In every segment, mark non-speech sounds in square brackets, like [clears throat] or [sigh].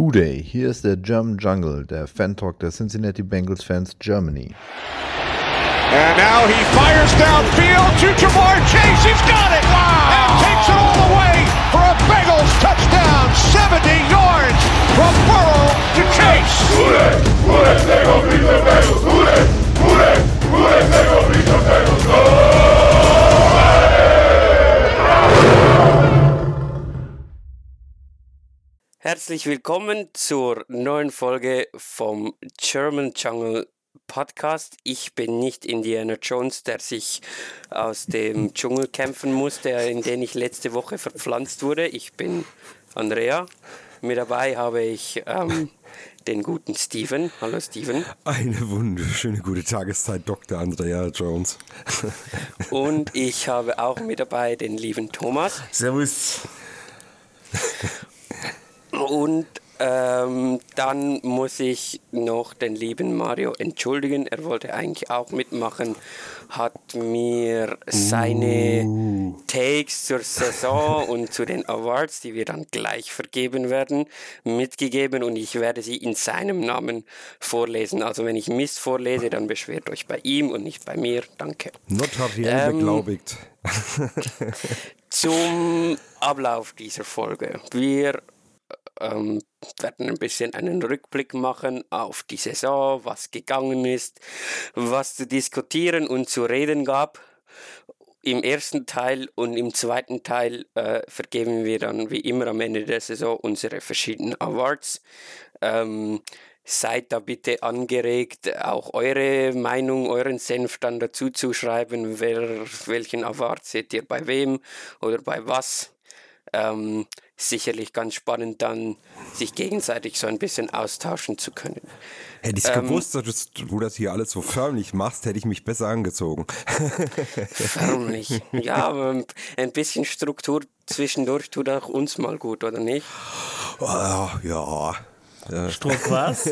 Hooday, hier ist der German Jungle, der Fan-Talk der Cincinnati Bengals Fans Germany. And now he fires downfield to Jamar Chase. He's got it! Wow! And takes it all the way for a Bengals touchdown. 70 yards from Burrow to Chase. Hooday! Hooday! They go beat the Bengals! Hooday! Hooday! Hooday! They go beat the Bengals! Herzlich willkommen zur neuen Folge vom German Jungle Podcast. Ich bin nicht Indiana Jones, der sich aus dem Dschungel kämpfen musste, in den ich letzte Woche verpflanzt wurde. Ich bin Andrea. Mit dabei habe ich ähm, [laughs] den guten Steven. Hallo Steven. Eine wunderschöne gute Tageszeit, Dr. Andrea Jones. [laughs] Und ich habe auch mit dabei den lieben Thomas. Servus. Und ähm, dann muss ich noch den lieben Mario entschuldigen. Er wollte eigentlich auch mitmachen, hat mir seine Uh. Takes zur Saison [laughs] und zu den Awards, die wir dann gleich vergeben werden, mitgegeben und ich werde sie in seinem Namen vorlesen. Also wenn ich Mist vorlese, dann beschwert euch bei ihm und nicht bei mir. Danke. Notariell Ähm, beglaubigt. Zum Ablauf dieser Folge. Wir ähm, werden ein bisschen einen Rückblick machen auf die Saison, was gegangen ist, was zu diskutieren und zu reden gab. Im ersten Teil und im zweiten Teil äh, vergeben wir dann wie immer am Ende der Saison unsere verschiedenen Awards. Ähm, seid da bitte angeregt, auch eure Meinung, euren Senf dann dazu zu schreiben, wer, welchen Award seht ihr bei wem oder bei was. Ähm, sicherlich ganz spannend dann, sich gegenseitig so ein bisschen austauschen zu können. Hätte ich ähm, gewusst, dass du das hier alles so förmlich machst, hätte ich mich besser angezogen. [laughs] Förmlich. Ja, aber ein bisschen Struktur zwischendurch tut auch uns mal gut, oder nicht? Oh, ja. Struck was?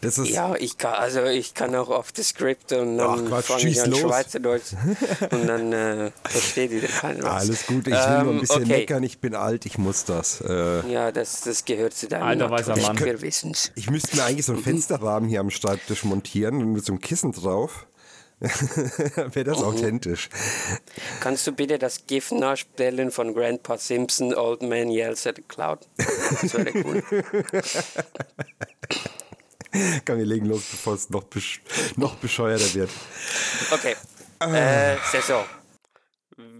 Das ist, Ja, ich kann, also ich kann auch auf das Skript und dann fange ich an los. Schweizerdeutsch und dann äh, versteht wieder keiner was. alles gut, ich will nur ein Ähm, bisschen okay. meckern, ich bin alt, ich muss das. Äh, Ja, das, das gehört zu deinem Alter, weißer. Mann. Wissen's. ich müsste mir eigentlich so einen Fensterrahmen hier am Schreibtisch montieren mit so einem Kissen drauf. [laughs] Wäre das authentisch. Kannst du bitte das GIF nachstellen von Grandpa Simpson, Old Man Yells at the Cloud? Das wäre cool. [laughs] Komm, wir legen los, bevor es noch, besch noch bescheuerter wird. Okay. Äh, Saison.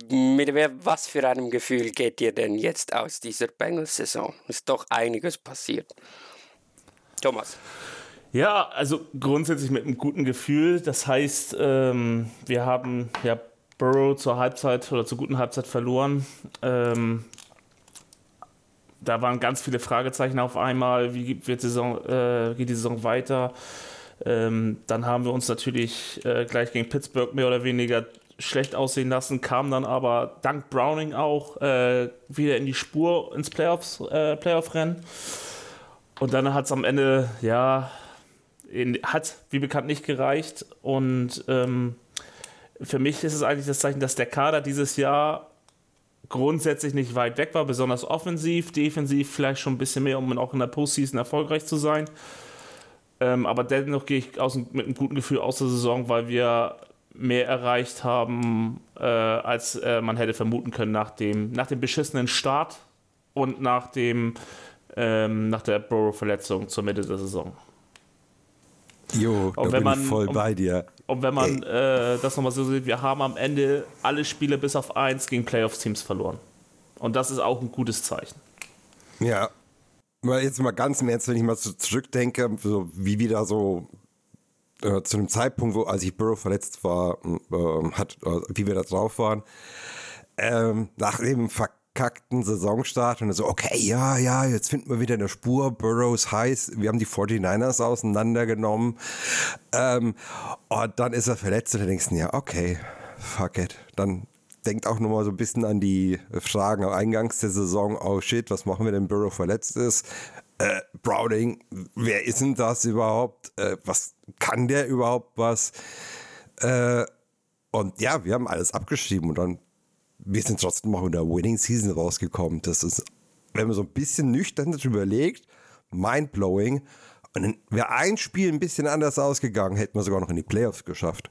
Mit wer, was für einem Gefühl geht ihr denn jetzt aus dieser Bengals-Saison? Ist doch einiges passiert. Thomas. Ja, also grundsätzlich mit einem guten Gefühl. Das heißt, ähm, wir haben ja Burrow zur Halbzeit oder zur guten Halbzeit verloren. Ähm, da waren ganz viele Fragezeichen auf einmal. Wie wird die Saison, äh, geht die Saison weiter? Ähm, dann haben wir uns natürlich äh, gleich gegen Pittsburgh mehr oder weniger schlecht aussehen lassen, kam dann aber dank Browning auch äh, wieder in die Spur ins Playoffs, äh, Playoff-Rennen. Und dann hat es am Ende, ja, in, hat wie bekannt nicht gereicht. Und ähm, für mich ist es eigentlich das Zeichen, dass der Kader dieses Jahr grundsätzlich nicht weit weg war, besonders offensiv, defensiv vielleicht schon ein bisschen mehr, um auch in der Postseason erfolgreich zu sein. Ähm, aber dennoch gehe ich aus, mit einem guten Gefühl aus der Saison, weil wir mehr erreicht haben, äh, als äh, man hätte vermuten können nach dem, nach dem beschissenen Start und nach, dem, ähm, nach der Burrow-Verletzung zur Mitte der Saison. Jo, da wenn bin man- ich voll um- bei dir. Und wenn man äh, das nochmal so sieht, wir haben am Ende alle Spiele bis auf eins gegen Playoffs-Teams verloren. Und das ist auch ein gutes Zeichen. Ja. Weil jetzt mal ganz im Ernst, wenn ich mal so zurückdenke, so wie wir da so äh, zu dem Zeitpunkt, wo als ich Burrow verletzt war, äh, hat, äh, wie wir da drauf waren, ähm, nach dem verkackten Saisonstart und so, okay, ja, ja, jetzt finden wir wieder eine Spur, Burrow ist heiß, wir haben die 49ers auseinandergenommen ähm, und dann ist er verletzt und dann denkst ja, okay, fuck it, dann denkt auch nochmal so ein bisschen an die Fragen am Eingangs der Saison, oh shit, was machen wir, wenn Burrow verletzt ist? Äh, Browning, wer ist denn das überhaupt? Äh, was kann der überhaupt was? Äh, und ja, wir haben alles abgeschrieben und dann wir sind trotzdem auch in der Winning Season rausgekommen. Das ist, wenn man so ein bisschen nüchtern darüber überlegt, mindblowing. Und wäre ein Spiel ein bisschen anders ausgegangen, hätten wir sogar noch in die Playoffs geschafft.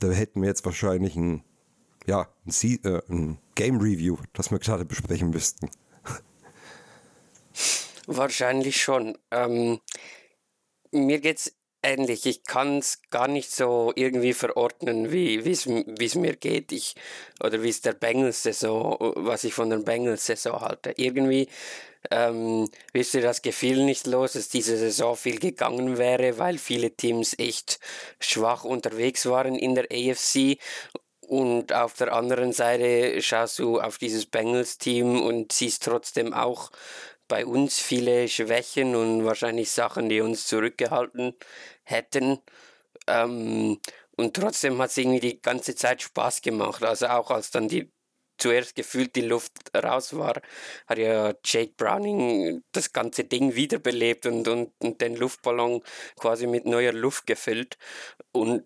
Da hätten wir jetzt wahrscheinlich ein, ja, ein, äh, ein Game Review, das wir gerade besprechen müssten. Wahrscheinlich schon. Ähm, mir geht's ähnlich. Ich kann es gar nicht so irgendwie verordnen, wie es mir geht. Ich, oder wie es der Bengals-Saison, was ich von der Bengals-Saison halte. Irgendwie ähm, wisst ihr das Gefühl nicht los, dass diese Saison viel gegangen wäre, weil viele Teams echt schwach unterwegs waren in der AFC und auf der anderen Seite schaust du auf dieses Bengals-Team und siehst trotzdem auch bei uns viele Schwächen und wahrscheinlich Sachen, die uns zurückgehalten hätten. Ähm, und trotzdem hat es irgendwie die ganze Zeit Spaß gemacht. Also auch als dann die zuerst gefühlt die Luft raus war, hat ja Jake Browning das ganze Ding wiederbelebt und, und, und den Luftballon quasi mit neuer Luft gefüllt. Und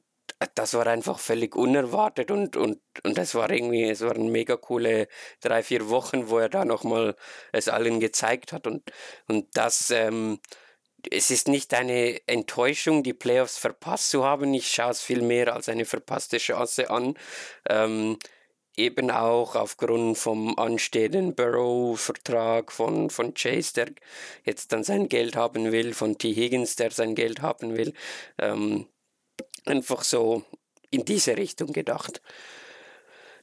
das war einfach völlig unerwartet und, und, und das war irgendwie, es waren mega coole drei, vier Wochen, wo er da nochmal es allen gezeigt hat und, und das, ähm, es ist nicht eine Enttäuschung, die Playoffs verpasst zu haben. Ich schaue es viel mehr als eine verpasste Chance an. Ähm, eben auch aufgrund vom anstehenden Burrow-Vertrag von, von Chase, der jetzt dann sein Geld haben will, von T. Higgins, der sein Geld haben will. Ähm, einfach so in diese Richtung gedacht.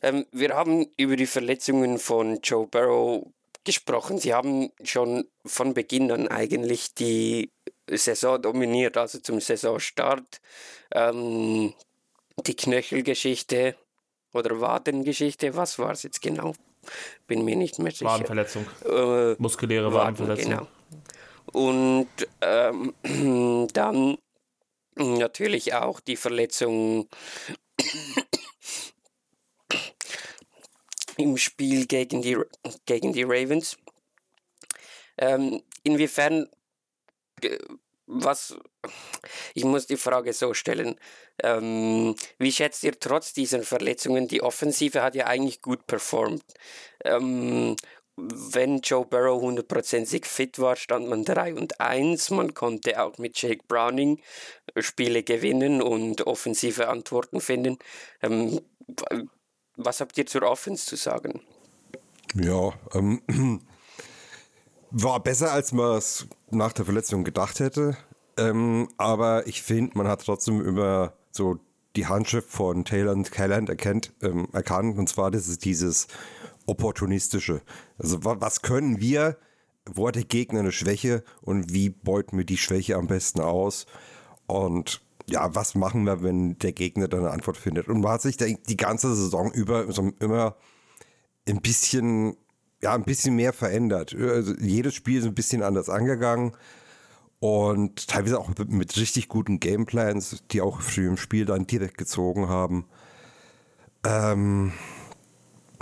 Ähm, wir haben über die Verletzungen von Joe Burrow gesprochen. Sie haben schon von Beginn an eigentlich die Saison dominiert, also zum Saisonstart. Ähm, die Knöchelgeschichte oder Wadengeschichte, was war es jetzt genau? Bin mir nicht mehr sicher. Wadenverletzung. Äh, Muskuläre Wadenverletzung. Genau. Und ähm, [clears throat] dann natürlich auch die Verletzung im Spiel gegen die, gegen die Ravens. Ähm, inwiefern, äh, was, ich muss die Frage so stellen, ähm, wie schätzt ihr trotz dieser Verletzungen, die Offensive hat ja eigentlich gut performt. Ähm, wenn Joe Burrow hundertprozentig fit war, stand man 3 und 1. Man konnte auch mit Jake Browning Spiele gewinnen und offensive Antworten finden. Ähm, was habt ihr zur Offense zu sagen? Ja, ähm, [clears throat] war besser, als man es nach der Verletzung gedacht hätte. Ähm, aber ich finde, man hat trotzdem immer so die Handschrift von Taylor und Calland erkennt, ähm, erkannt. Und zwar, das ist dieses Opportunistische. Also was können wir, wo hat der Gegner eine Schwäche und wie beuten wir die Schwäche am besten aus? Und ja, was machen wir, wenn der Gegner dann eine Antwort findet? Und man hat sich die ganze Saison über so immer ein bisschen, ja, ein bisschen mehr verändert. Also jedes Spiel ist ein bisschen anders angegangen und teilweise auch mit richtig guten Gameplans, die auch früh im Spiel dann direkt gezogen haben. Ähm,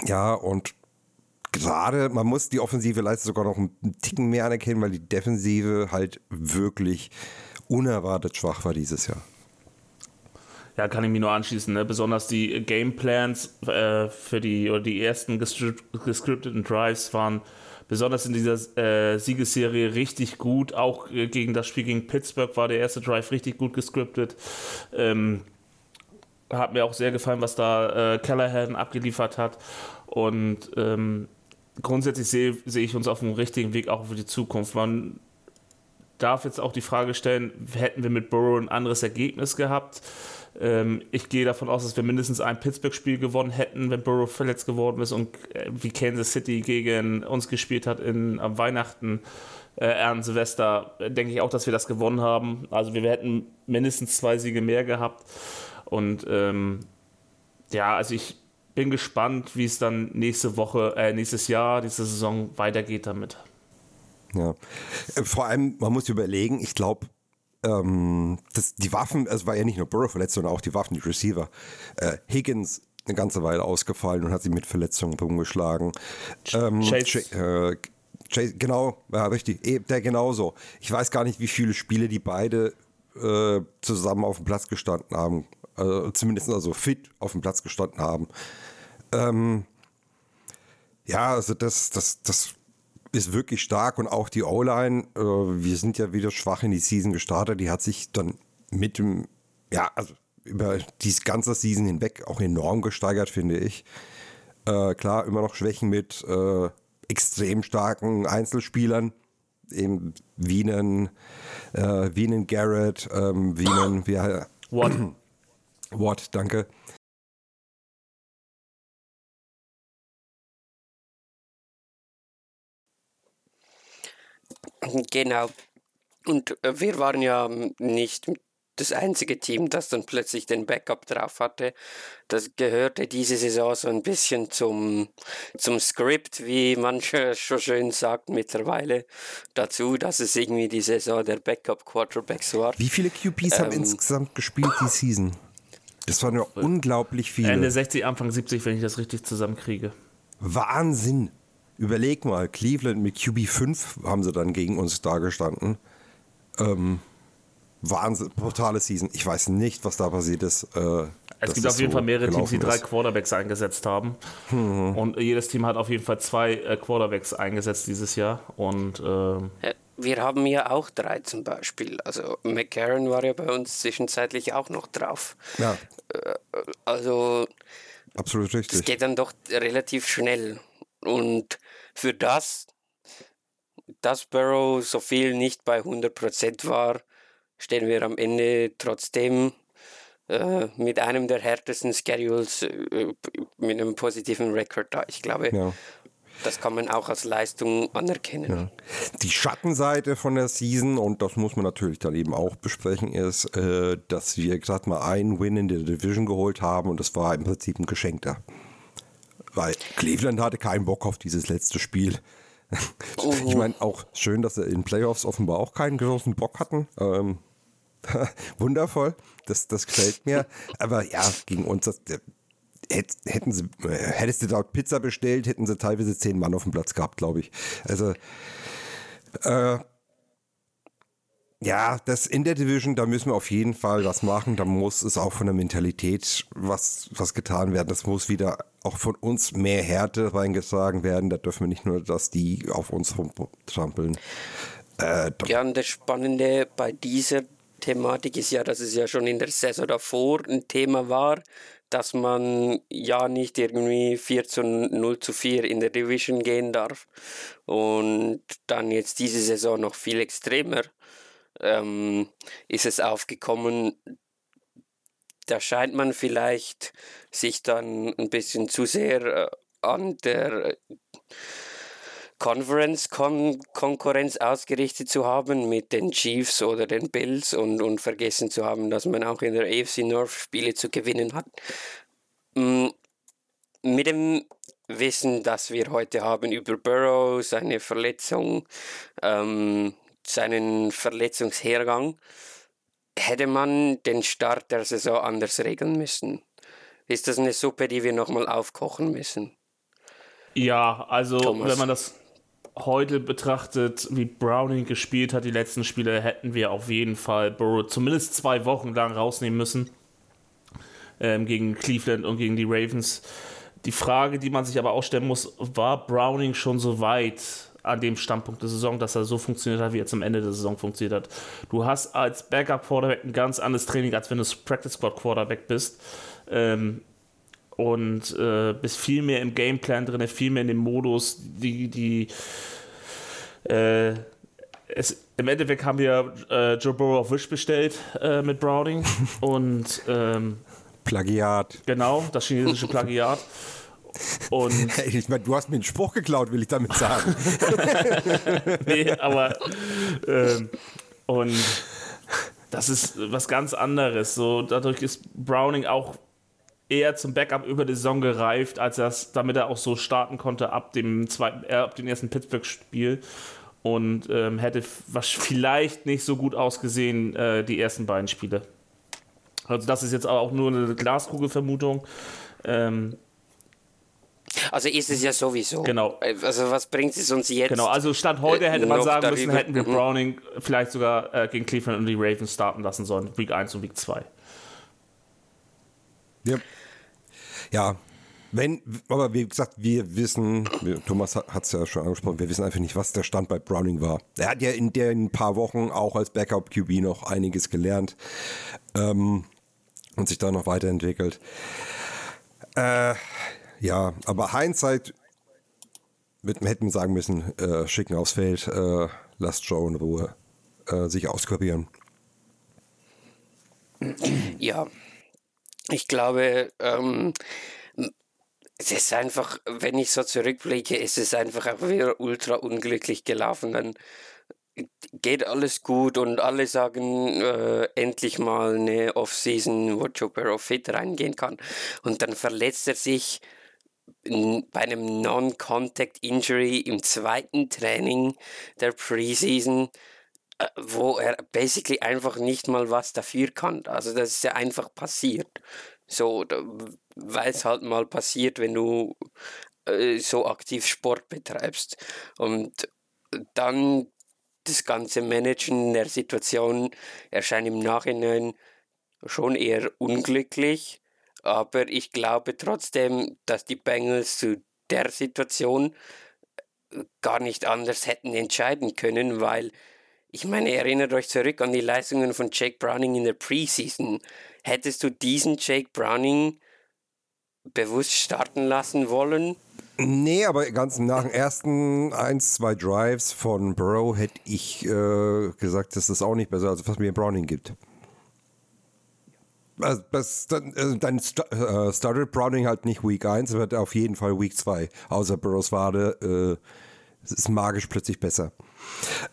ja, und gerade, man muss die offensive Leistung sogar noch einen Ticken mehr anerkennen, weil die Defensive halt wirklich unerwartet schwach war dieses Jahr. Ja, kann ich mich nur anschließen. Ne? Besonders die Gameplans äh, für die oder die ersten gescripteten Drives waren besonders in dieser äh, Siegesserie richtig gut. Auch äh, gegen das Spiel gegen Pittsburgh war der erste Drive richtig gut gescriptet. Ähm, hat mir auch sehr gefallen, was da äh, Callahan abgeliefert hat. Und ähm, grundsätzlich sehe seh ich uns auf dem richtigen Weg auch für die Zukunft. Man darf jetzt auch die Frage stellen, hätten wir mit Burrow ein anderes Ergebnis gehabt? Ähm, ich gehe davon aus, dass wir mindestens ein Pittsburgh-Spiel gewonnen hätten, wenn Burrow verletzt geworden ist und äh, wie Kansas City gegen uns gespielt hat in, am Weihnachten, äh, an Silvester, denke ich auch, dass wir das gewonnen haben. Also wir hätten mindestens zwei Siege mehr gehabt. Und ähm, ja, also ich bin gespannt, wie es dann nächste Woche, äh, nächstes Jahr, diese Saison weitergeht damit. Ja. Äh, vor allem, man muss überlegen, ich glaube, ähm, die Waffen, es war ja nicht nur Burrow verletzt, sondern auch die Waffen, die Receiver. Äh, Higgins eine ganze Weile ausgefallen und hat sie mit Verletzungen umgeschlagen. Ähm, Chase. Äh, Chase, genau, ja, richtig, e, der genauso. Ich weiß gar nicht, wie viele Spiele die beide äh, zusammen auf dem Platz gestanden haben. Also zumindest also fit auf dem Platz gestanden haben. Ähm, Ja, also das, das, das ist wirklich stark und auch die O-Line, äh, wir sind ja wieder schwach in die Season gestartet, die hat sich dann mit dem, ja, also über dieses ganze Season hinweg auch enorm gesteigert, finde ich. Äh, klar, immer noch Schwächen mit äh, extrem starken Einzelspielern, eben wie einen, äh, wie einen Garrett, ähm, wie einen, wie, Watt. Watt, danke. [clears throat] Genau. Und äh, wir waren ja nicht das einzige Team, das dann plötzlich den Backup drauf hatte. Das gehörte diese Saison so ein bisschen zum, zum Skript, wie manche schon schön sagt mittlerweile, dazu, dass es irgendwie die Saison der Backup-Quarterbacks war. Wie viele QPs haben Ähm. insgesamt gespielt die Season? Das waren ja unglaublich viele. Ende 60, Anfang 70, wenn ich das richtig zusammenkriege. Wahnsinn. Überleg mal, Cleveland mit QB 5 haben sie dann gegen uns dagestanden. Ähm, Wahnsinn, brutale Season. Ich weiß nicht, was da passiert ist. Äh, Es gibt auf jeden so Fall mehrere Teams, die drei ist. Quarterbacks eingesetzt haben. Und jedes Team hat auf jeden Fall zwei äh, Quarterbacks eingesetzt dieses Jahr. Und ähm, Äh, Wir haben ja auch drei zum Beispiel. Also McCarron war ja bei uns zwischenzeitlich auch noch drauf. Ja, Also absolut Es richtig. geht dann doch relativ schnell. Und für das, dass Burrow so viel nicht bei 100% war, stehen wir am Ende trotzdem äh, mit einem der härtesten Schedules äh, mit einem positiven Rekord da. Ich glaube, Ja. das kann man auch als Leistung anerkennen. Die Schattenseite von der Season, und das muss man natürlich dann eben auch besprechen, ist, äh, dass wir gerade mal einen Win in der Division geholt haben und das war im Prinzip ein geschenkter. Weil Cleveland hatte keinen Bock auf dieses letzte Spiel. Ich meine, auch schön, dass sie in Playoffs offenbar auch keinen großen Bock hatten. Ähm, [laughs] wundervoll, das, das gefällt mir. Aber ja, gegen uns, das, hätten sie, äh, hättest du dort Pizza bestellt, hätten sie teilweise zehn Mann auf dem Platz gehabt, glaube ich. Also, äh, ja, das in der Division, da müssen wir auf jeden Fall was machen. Da muss es auch von der Mentalität was, was getan werden. Das muss wieder auch von uns mehr Härte reingetragen werden. Da dürfen wir nicht nur, dass die auf uns rumtrampeln. Äh, Ja, und das Spannende bei dieser Thematik ist ja, dass es ja schon in der Saison davor ein Thema war, dass man ja nicht irgendwie 4 zu 0 zu 4 in der Division gehen darf. Und dann jetzt diese Saison noch viel extremer ähm, ist es aufgekommen. Da scheint man vielleicht sich dann ein bisschen zu sehr äh, an der Conference-Konkurrenz ausgerichtet zu haben mit den Chiefs oder den Bills und, und vergessen zu haben, dass man auch in der AFC North Spiele zu gewinnen hat. Mm, Mit dem Wissen, das wir heute haben über Burrow, seine Verletzung, ähm, seinen Verletzungshergang, hätte man den Start der Saison anders regeln müssen. Ist das eine Suppe, die wir nochmal aufkochen müssen? ja, also Thomas. wenn man das heute betrachtet, wie Browning gespielt hat, die letzten Spiele, hätten wir auf jeden Fall Burrow zumindest zwei Wochen lang rausnehmen müssen. Ähm, gegen Cleveland und gegen die Ravens. Die Frage, die man sich aber auch stellen muss, war Browning schon so weit an dem Standpunkt der Saison, dass er so funktioniert hat, wie er zum Ende der Saison funktioniert hat? Du hast als Backup-Quarterback ein ganz anderes Training, als wenn du Practice Squad Quarterback bist. Ähm, und äh, bist viel mehr im Gameplan drin, viel mehr in dem Modus, die, die äh, es, im Endeffekt haben wir äh, Joe Burrow auf Wish bestellt äh, mit Browning [laughs] und ähm, Plagiat. genau, das chinesische Plagiat. [laughs] Und [laughs] ich meine, du hast mir einen Spruch geklaut, will ich damit sagen. [laughs] nee, aber ähm, und das ist was ganz anderes. So, dadurch ist Browning auch eher zum Backup über die Saison gereift, als das, damit er auch so starten konnte ab dem zweiten, äh, ab dem ersten Pittsburgh-Spiel und ähm, hätte was vielleicht nicht so gut ausgesehen äh, die ersten beiden Spiele. Also das ist jetzt auch nur eine Glaskugelvermutung. Ähm, Also ist es ja sowieso. Genau. Also was bringt es uns jetzt? Genau, also Stand heute Äh, hätte man noch sagen müssen, darüber- hätten wir Mhm. Browning vielleicht sogar äh, gegen Cleveland und die Ravens starten lassen sollen. Week 1 und Week 2. Ja. ja, Wenn, aber wie gesagt, wir wissen, Thomas hat es ja schon angesprochen, wir wissen einfach nicht, was der Stand bei Browning war. Er hat ja in den paar Wochen auch als Backup-QB noch einiges gelernt ähm, und sich da noch weiterentwickelt. Äh, ja, aber Hindsight mit, hätten wir sagen müssen, äh, schicken aufs Feld, äh, lasst Joe in Ruhe äh, sich auskurieren. Ja, ich glaube, ähm, es ist einfach, wenn ich so zurückblicke, ist es einfach auch wieder ultra unglücklich gelaufen. Dann geht alles gut und alle sagen äh, endlich mal eine Offseason, wo Joe Burrow fit reingehen kann. Und dann verletzt er sich bei einem Non-Contact-Injury im zweiten Training der Preseason, äh, wo er basically einfach nicht mal was dafür kann. Also das ist ja einfach passiert. So, weil es halt mal passiert, wenn du äh, so aktiv Sport betreibst. Und dann das ganze Managen der Situation erscheint im Nachhinein schon eher unglücklich. Aber ich glaube trotzdem, dass die Bengals zu der Situation äh, gar nicht anders hätten entscheiden können, weil ich meine, erinnert euch zurück an die Leistungen von Jake Browning in der Preseason. Hättest du diesen Jake Browning bewusst starten lassen wollen? Nee, aber ganz nach den ersten ein, zwei Drives von Burrow hätte ich äh, gesagt, dass das auch nicht besser ist, was mir Browning gibt. Also, das, dann, also dann äh, startet Browning halt nicht Week 1, wird auf jeden Fall Week 2. Außer Burrows Wade äh, ist magisch plötzlich besser.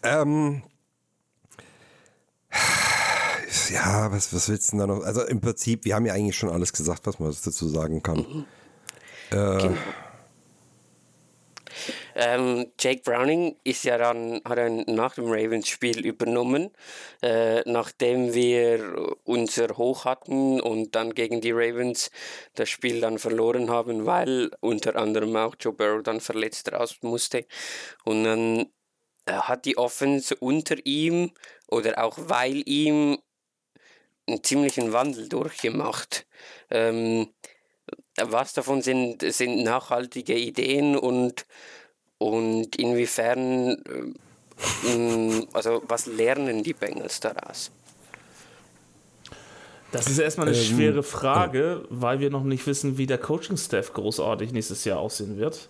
Ähm, ja, was, was willst du denn da noch? Also im Prinzip, wir haben ja eigentlich schon alles gesagt, was man dazu sagen kann. Mhm. Äh, genau. Ähm, Jake Browning ist ja dann, hat er nach dem Ravens-Spiel übernommen, äh, nachdem wir unser Hoch hatten und dann gegen die Ravens das Spiel dann verloren haben, weil unter anderem auch Joe Burrow dann verletzt raus musste. Und dann äh, hat die Offense unter ihm oder auch weil ihm einen ziemlichen Wandel durchgemacht. Ähm, was davon sind, sind nachhaltige Ideen und und inwiefern, äh, also was lernen die Bengals daraus? Das ist erstmal eine ähm, schwere Frage, weil wir noch nicht wissen, wie der Coaching-Staff großartig nächstes Jahr aussehen wird.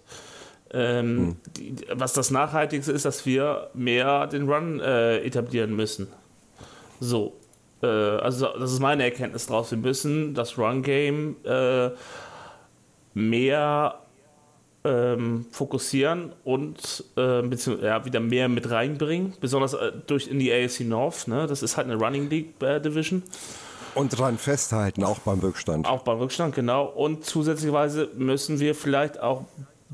Ähm, hm. die, was das Nachhaltigste ist, dass wir mehr den Run äh, etablieren müssen. So. Äh, also, das ist meine Erkenntnis daraus. Wir müssen das Run-Game äh, mehr ähm, fokussieren und äh, ja, wieder mehr mit reinbringen, besonders äh, durch in die AFC North. Ne? Das ist halt eine Running League äh, Division. Und dran festhalten, auch beim Rückstand. Auch beim Rückstand, genau. Und zusätzlicherweise müssen wir vielleicht auch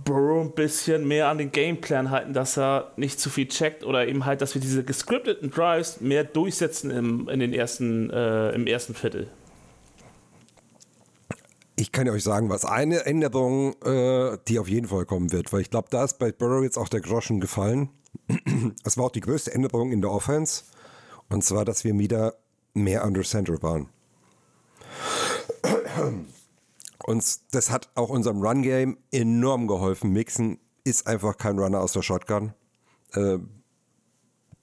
Burrow ein bisschen mehr an den Gameplan halten, dass er nicht zu viel checkt oder eben halt, dass wir diese gescripteten Drives mehr durchsetzen im, in den ersten, äh, im ersten Viertel. Ich kann euch sagen, was eine Änderung, äh, die auf jeden Fall kommen wird, weil ich glaube, da ist bei Burrow jetzt auch der Groschen gefallen. [clears throat] Es war auch die größte Änderung in der Offense. Und zwar, dass wir wieder mehr under center waren. [clears throat] Und das hat auch unserem Run-Game enorm geholfen. Mixen ist einfach kein Runner aus der Shotgun. Äh,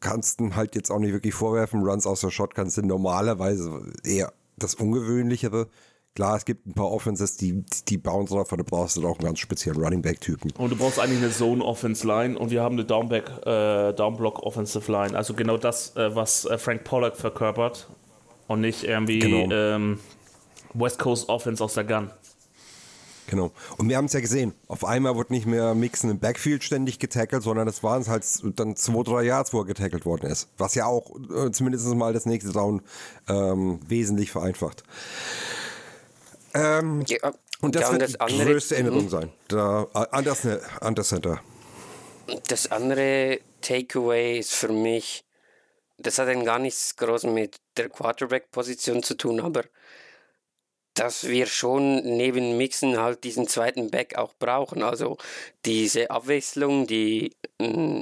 kannst du halt jetzt auch nicht wirklich vorwerfen. Runs aus der Shotgun sind normalerweise eher das Ungewöhnlichere. Klar, es gibt ein paar Offenses, die, die bauen drauf, aber du brauchst auch einen ganz speziellen Running Back-Typen. Und du brauchst eigentlich eine Zone-Offense-Line und wir haben eine Downback, äh, Downblock-Offensive-Line. Also genau das, äh, was äh, Frank Pollock verkörpert und nicht irgendwie genau. ähm, West Coast Offense aus der Gun. Genau. Und wir haben es ja gesehen. Auf einmal wurde nicht mehr Mixen im Backfield ständig getackelt, sondern es waren halt dann zwei, drei Yards, wo er getackelt worden ist. Was ja auch äh, zumindest mal das nächste Down ähm, wesentlich vereinfacht. Ähm, ja, und das wird das die andere, größte Änderung sein. Der Anders, Anders Center. Das andere Takeaway ist für mich, das hat dann gar nichts groß mit der Quarterback-Position zu tun, aber dass wir schon neben Mixen halt diesen zweiten Back auch brauchen. Also diese Abwechslung, die, mm,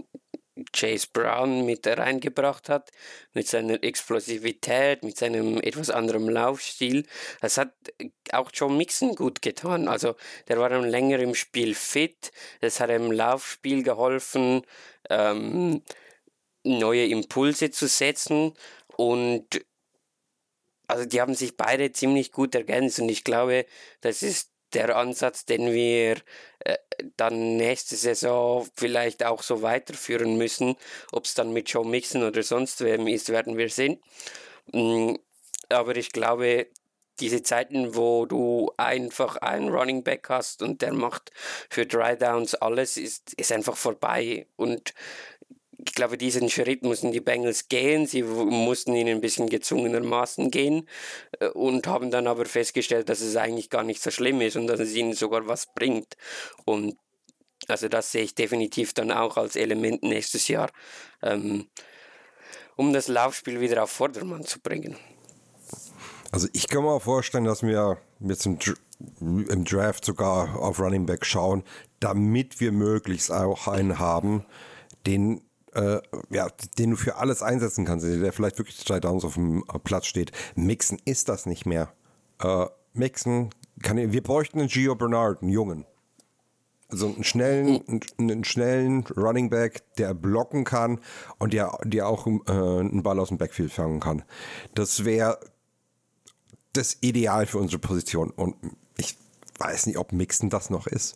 Chase Brown mit reingebracht hat, mit seiner Explosivität, mit seinem etwas anderen Laufstil. Das hat auch John Mixon gut getan. Also der war dann länger im Spiel fit, das hat im Laufspiel geholfen, ähm, neue Impulse zu setzen und also die haben sich beide ziemlich gut ergänzt und ich glaube, das ist der Ansatz, den wir äh, dann nächste Saison vielleicht auch so weiterführen müssen. Ob es dann mit Joe Mixon oder sonst wem ist, werden wir sehen. Mm, aber ich glaube, diese Zeiten, wo du einfach einen Running Back hast und der macht für Dry Downs alles, ist, ist einfach vorbei. Und ich glaube, diesen Schritt mussten die Bengals gehen. Sie mussten ihn ein bisschen gezwungenermaßen gehen äh, und haben dann aber festgestellt, dass es eigentlich gar nicht so schlimm ist und dass es ihnen sogar was bringt. Und also das sehe ich definitiv dann auch als Element nächstes Jahr, ähm, um das Laufspiel wieder auf Vordermann zu bringen. Also ich kann mir vorstellen, dass wir jetzt im, im Draft sogar auf Running Back schauen, damit wir möglichst auch einen haben, den äh, ja, den du für alles einsetzen kannst, der vielleicht wirklich drei Downs auf dem äh, Platz steht. Mixen ist das nicht mehr. Äh, Mixen kann wir bräuchten einen Gio Bernard, einen Jungen. Also einen schnellen, einen, einen schnellen Running Back, der blocken kann und der, der auch äh, einen Ball aus dem Backfield fangen kann. Das wäre das Ideal für unsere Position. Und ich weiß nicht, ob Mixen das noch ist.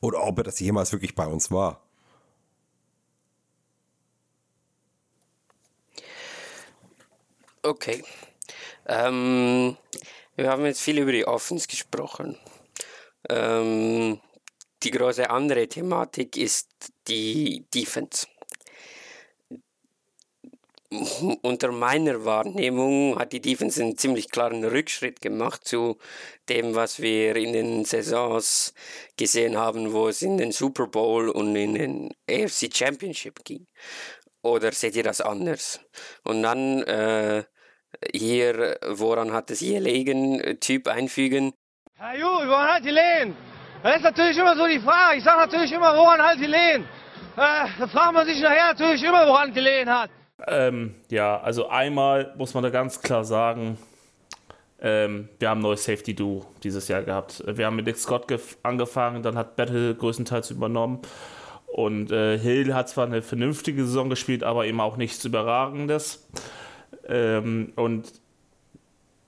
Oder ob er das jemals wirklich bei uns war. Okay. Ähm, wir haben jetzt viel über die Offense gesprochen. Ähm, die große andere Thematik ist die Defense. Unter meiner Wahrnehmung hat die Defense einen ziemlich klaren Rückschritt gemacht zu dem, was wir in den Saisons gesehen haben, wo es in den Super Bowl und in den AFC Championship ging. Oder seht ihr das anders? Und dann äh, hier, woran hat es hier liegen, Typ einfügen? Herr Ju, woran halt die Lehen? Das ist natürlich immer so die Frage. Ich sage natürlich immer, woran halt die Lehen? Äh, da fragt man sich nachher natürlich immer, woran die Lehen hat. Ähm, ja, also einmal muss man da ganz klar sagen, ähm, wir haben ein neues Safety Duo dieses Jahr gehabt. Wir haben mit Nick Scott angefangen, dann hat Battle größtenteils übernommen. Und äh, Hill hat zwar eine vernünftige Saison gespielt, aber eben auch nichts Überragendes. Ähm, und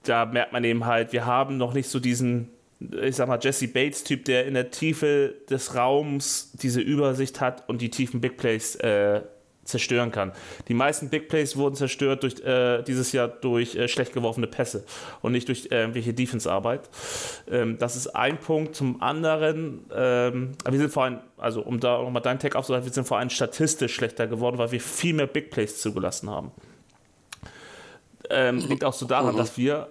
da merkt man eben halt, wir haben noch nicht so diesen, ich sag mal, Jesse Bates-Typ, der in der Tiefe des Raums diese Übersicht hat und die tiefen Big Plays äh, zerstören kann. Die meisten Big Plays wurden zerstört durch, äh, dieses Jahr durch äh, schlecht geworfene Pässe und nicht durch äh, irgendwelche Defense-Arbeit. Ähm, das ist ein Punkt. Zum anderen, ähm, wir sind vor allem, also um da nochmal deinen Tag aufzusagen, wir sind vor allem statistisch schlechter geworden, weil wir viel mehr Big Plays zugelassen haben ähm, liegt auch so daran, mhm. dass wir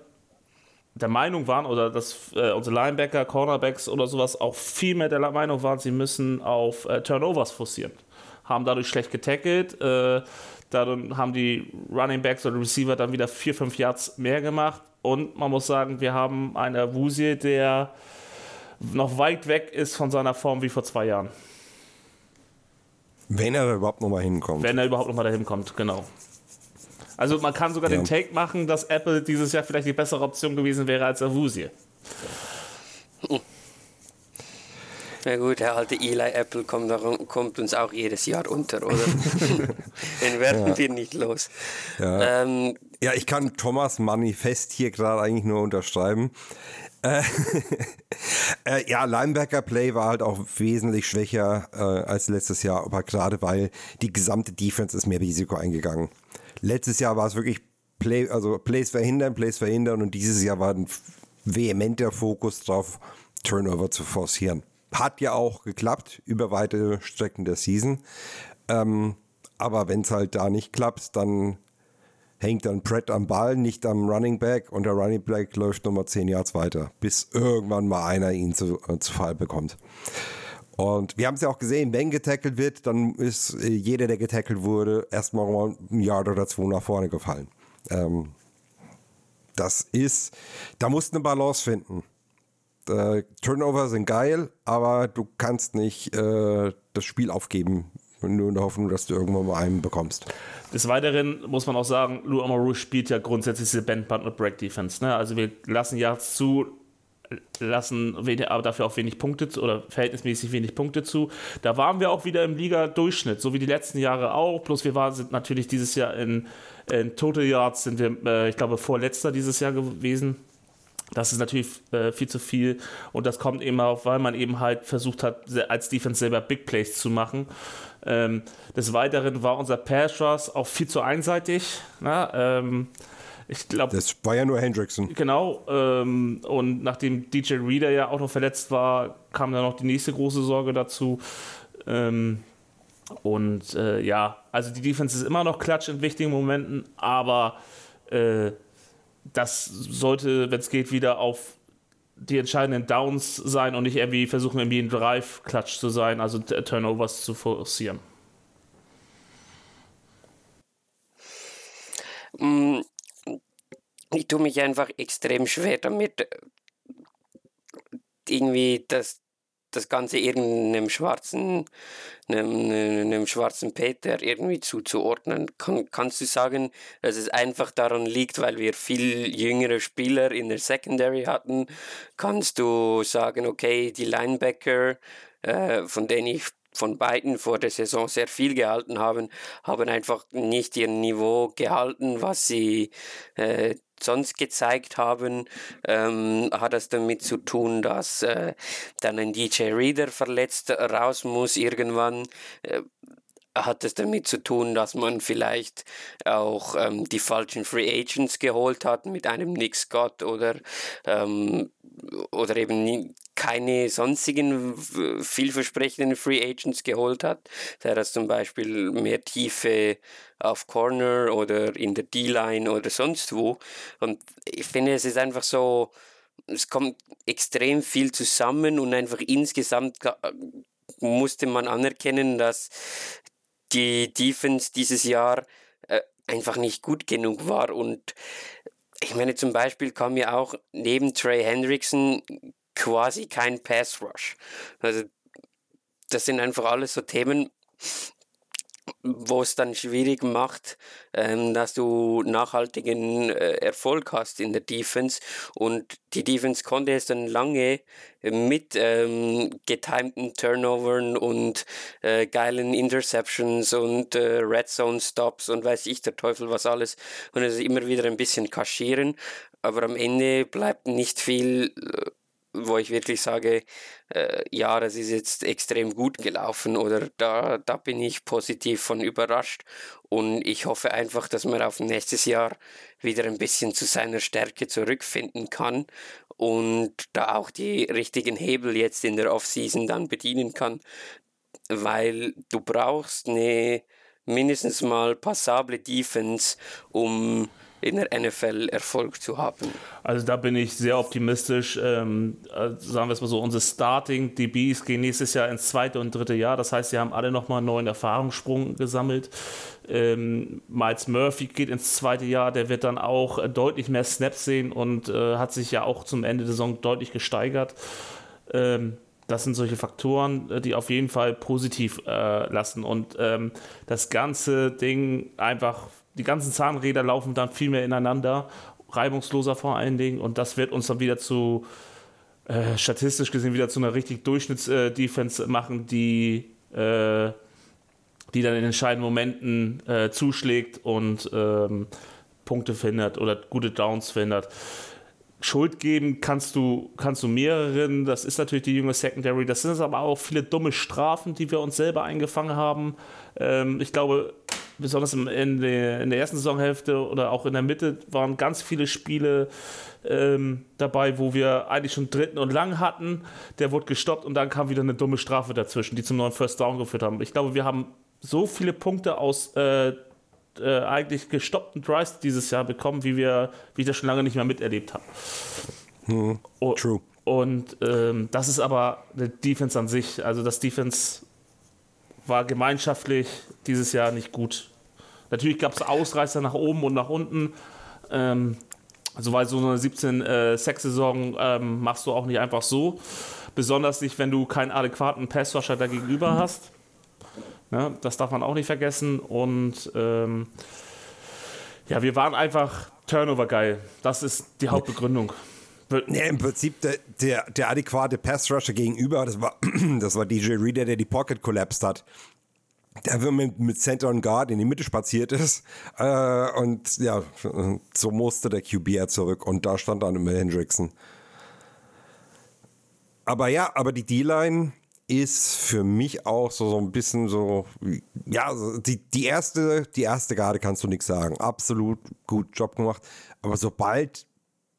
der Meinung waren oder dass äh, unsere Linebacker, Cornerbacks oder sowas auch viel mehr der Meinung waren, sie müssen auf äh, Turnovers forcieren. Haben dadurch schlecht getackelt, äh, dadurch haben die Running Backs oder Receiver dann wieder vier, fünf Yards mehr gemacht und man muss sagen, wir haben einen Avusie, der noch weit weg ist von seiner Form wie vor zwei Jahren. Wenn er überhaupt noch mal hinkommt. Wenn er überhaupt noch mal dahin kommt, genau. Also man kann sogar ja. den Take machen, dass Apple dieses Jahr vielleicht die bessere Option gewesen wäre als Avusie. Na gut, der alte Eli Apple kommt, kommt, uns auch jedes Jahr unter, oder? [laughs] Den werden ja. wir nicht los. Ja. Ähm, ja, ich kann Thomas Manifest hier gerade eigentlich nur unterschreiben. Äh, [laughs] äh, ja, Linebacker Play war halt auch wesentlich schwächer äh, als letztes Jahr, aber gerade weil die gesamte Defense ist mehr Risiko eingegangen. Letztes Jahr war es wirklich Play, also Plays verhindern, Plays verhindern und dieses Jahr war ein vehementer Fokus drauf, Turnover zu forcieren. Hat ja auch geklappt über weite Strecken der Season. Ähm, aber wenn es halt da nicht klappt, dann hängt dann Brett am Ball, nicht am Running Back und der Running Back läuft nochmal 10 Yards weiter, bis irgendwann mal einer ihn zu, äh, zu Fall bekommt. Und wir haben es ja auch gesehen, wenn getackelt wird, dann ist äh, jeder, der getackelt wurde, erstmal mal ein Yard oder zwei nach vorne gefallen. Ähm, das ist, da musst du eine Balance finden. Äh, Turnover sind geil, aber du kannst nicht äh, das Spiel aufgeben Nur in der Hoffnung, dass du irgendwann mal einen bekommst. Des Weiteren muss man auch sagen, Lou Amaru spielt ja grundsätzlich diese Band, und Break Defense. Ne? Also wir lassen ja zu, lassen wenig, aber dafür auch wenig Punkte oder verhältnismäßig wenig Punkte zu. Da waren wir auch wieder im Liga-Durchschnitt, so wie die letzten Jahre auch. Plus wir waren, sind natürlich dieses Jahr in, in Total Yards sind wir, äh, ich glaube, vorletzter dieses Jahr gewesen. Das ist natürlich äh, viel zu viel und das kommt eben auch, weil man eben halt versucht hat, als Defense selber Big Plays zu machen. Ähm, des Weiteren war unser Pass Rush auch viel zu einseitig. Na, ähm, ich glaube. Das war ja nur Hendrickson. Genau. Ähm, und nachdem DJ Reader ja auch noch verletzt war, kam dann noch die nächste große Sorge dazu. Ähm, und äh, ja, also die Defense ist immer noch klatsch in wichtigen Momenten, aber äh, das sollte, wenn es geht, wieder auf die entscheidenden Downs sein und nicht irgendwie versuchen, irgendwie ein Drive-Klatsch zu sein, also Turnovers zu forcieren. Ich tue mich einfach extrem schwer damit, irgendwie das das Ganze irgendeinem schwarzen, einem, einem schwarzen Peter irgendwie zuzuordnen. Kann, kannst du sagen, dass es einfach daran liegt, weil wir viel jüngere Spieler in der Secondary hatten? Kannst du sagen, okay, die Linebacker, äh, von denen ich von beiden vor der Saison sehr viel gehalten haben, haben einfach nicht ihr Niveau gehalten, was sie äh, sonst gezeigt haben, ähm, hat das damit zu tun, dass äh, dann ein DJ Reader verletzt raus muss irgendwann. Äh, hat es damit zu tun, dass man vielleicht auch ähm, die falschen Free Agents geholt hat mit einem Nick Scott oder, ähm, oder eben keine sonstigen vielversprechenden Free Agents geholt hat, der das zum Beispiel mehr Tiefe auf Corner oder in der D-Line oder sonst wo. Und ich finde, es ist einfach so, es kommt extrem viel zusammen und einfach insgesamt musste man anerkennen, dass die Defense dieses Jahr äh, einfach nicht gut genug war und ich meine, zum Beispiel kam ja auch neben Trey Hendrickson quasi kein Pass Rush. Also das sind einfach alles so Themen, wo es dann schwierig macht, ähm, dass du nachhaltigen äh, Erfolg hast in der Defense. Und die Defense konnte es dann lange mit ähm, getimten Turnovern und äh, geilen Interceptions und äh, Red Zone Stops und weiß ich der Teufel was alles und es immer wieder ein bisschen kaschieren. Aber am Ende bleibt nicht viel äh, wo ich wirklich sage, äh, ja, das ist jetzt extrem gut gelaufen oder da, da bin ich positiv von überrascht. Und ich hoffe einfach, dass man auf nächstes Jahr wieder ein bisschen zu seiner Stärke zurückfinden kann und da auch die richtigen Hebel jetzt in der Offseason dann bedienen kann, weil du brauchst eine mindestens mal passable Defense, um in der NFL Erfolg zu haben. Also da bin ich sehr optimistisch. Ähm, äh, sagen wir es mal so, unsere Starting DBs gehen nächstes Jahr ins zweite und dritte Jahr. Das heißt, sie haben alle nochmal einen neuen Erfahrungssprung gesammelt. Ähm, Miles Murphy geht ins zweite Jahr, der wird dann auch äh, deutlich mehr Snaps sehen und äh, hat sich ja auch zum Ende der Saison deutlich gesteigert. Ähm, das sind solche Faktoren, äh, die auf jeden Fall positiv äh, lassen und ähm, das ganze Ding einfach die ganzen Zahnräder laufen dann viel mehr ineinander, reibungsloser vor allen Dingen und das wird uns dann wieder zu, äh, statistisch gesehen, wieder zu einer richtig Durchschnitts-Defense äh, machen, die, äh, die dann in entscheidenden Momenten äh, zuschlägt und ähm, Punkte verhindert oder gute Downs verhindert. Schuld geben kannst du, kannst du mehreren. Das ist natürlich die junge Secondary. Das sind aber auch viele dumme Strafen, die wir uns selber eingefangen haben. Ähm, ich glaube, besonders in der, in der ersten Saisonhälfte oder auch in der Mitte waren ganz viele Spiele ähm, dabei, wo wir eigentlich schon dritten und lang hatten. Der wurde gestoppt und dann kam wieder eine dumme Strafe dazwischen, die zum neuen First Down geführt haben. Ich glaube, wir haben so viele Punkte aus äh, äh, eigentlich gestoppten Drives dieses Jahr bekommen, wie wir, wie ich das schon lange nicht mehr miterlebt habe. Hm, true. Und ähm, das ist aber eine Defense an sich. Also das Defense war gemeinschaftlich dieses Jahr nicht gut. Natürlich gab es Ausreißer nach oben und nach unten. Ähm, also weil so eine 17 äh, ähm, machst du auch nicht einfach so. Besonders nicht, wenn du keinen adäquaten Passwasher da gegenüber hast. Ja, das darf man auch nicht vergessen. Und ähm, ja, wir waren einfach Turnover geil. Das ist die Hauptbegründung. Ja, im Prinzip der, der, der adäquate Pass-Rusher gegenüber, das war, [clears throat] das war DJ Reader, der die Pocket collapsed hat. Der mit, mit Center und Guard in die Mitte spaziert ist. Äh, und ja, so musste der QB zurück. Und da stand dann immer Hendrickson. Aber ja, aber die D-Line ist für mich auch so, so ein bisschen so, ja, die, die erste, die erste Garde kannst du nichts sagen. Absolut gut Job gemacht. Aber sobald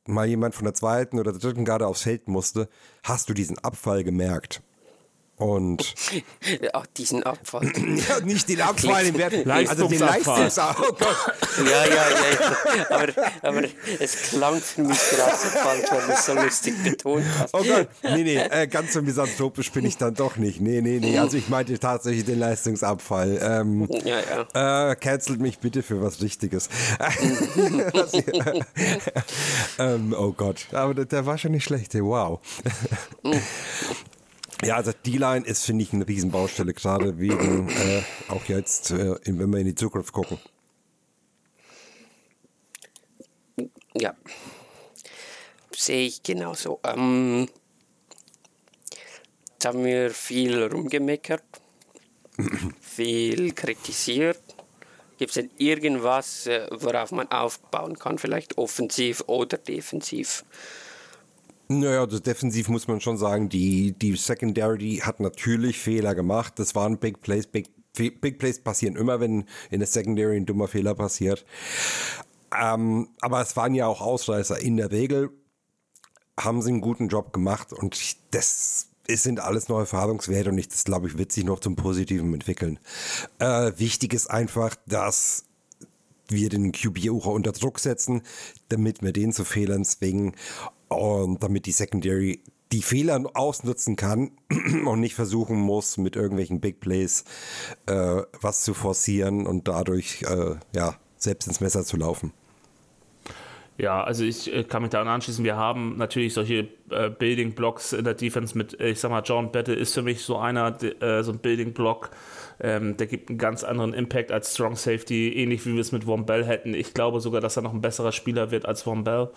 mal jemand von der zweiten oder der dritten Garde aufs Feld musste, hast du diesen Abfall gemerkt. Und [laughs] auch diesen Abfall. [clears throat] ja, nicht den Abfall, den Wert, also den Leistungsabfall. Oh ja, ja, ja, ja. Aber, aber es klang für mich gerade so falsch, weil du es so lustig betont hast. Oh Gott, nee, nee, äh, ganz so misanthropisch bin ich dann doch nicht. Nee, nee, nee, also ich meinte tatsächlich den Leistungsabfall. Ähm, ja, ja. Äh, cancelt mich bitte für was Richtiges. [laughs] ähm, oh Gott, aber der, der, war schon nicht schlecht, wow. Ja, also D-Line ist, finde ich, eine Riesenbaustelle, gerade wegen, äh, auch jetzt, äh, wenn wir in die Zukunft gucken. Ja, sehe ich genauso. Ähm, jetzt haben wir viel rumgemeckert, [clears throat] viel kritisiert. Gibt es denn irgendwas, äh, worauf man aufbauen kann, vielleicht offensiv oder defensiv? Naja, das defensiv muss man schon sagen, die, die Secondary hat natürlich Fehler gemacht. Das waren Big Plays. Big, Big Plays passieren immer, wenn in der Secondary ein dummer Fehler passiert. Ähm, aber es waren ja auch Ausreißer. In der Regel haben sie einen guten Job gemacht und das es sind alles neue Erfahrungswerte und ich, das glaube ich, wird sich noch zum Positiven entwickeln. Äh, wichtig ist einfach, dass wir den QB-Ucher unter Druck setzen, damit wir den zu Fehlern zwingen und damit die Secondary die Fehler ausnutzen kann [clears throat] und nicht versuchen muss, mit irgendwelchen Big Plays äh, was zu forcieren und dadurch äh, ja, selbst ins Messer zu laufen. Ja, also ich äh, kann mich da anschließen. Wir haben natürlich solche äh, Building Blocks in der Defense mit, ich sag mal, John Battle ist für mich so einer, äh, so ein Building Block, ähm, der gibt einen ganz anderen Impact als Strong Safety, ähnlich wie wir es mit Von Bell hätten. Ich glaube sogar, dass er noch ein besserer Spieler wird als Von Bell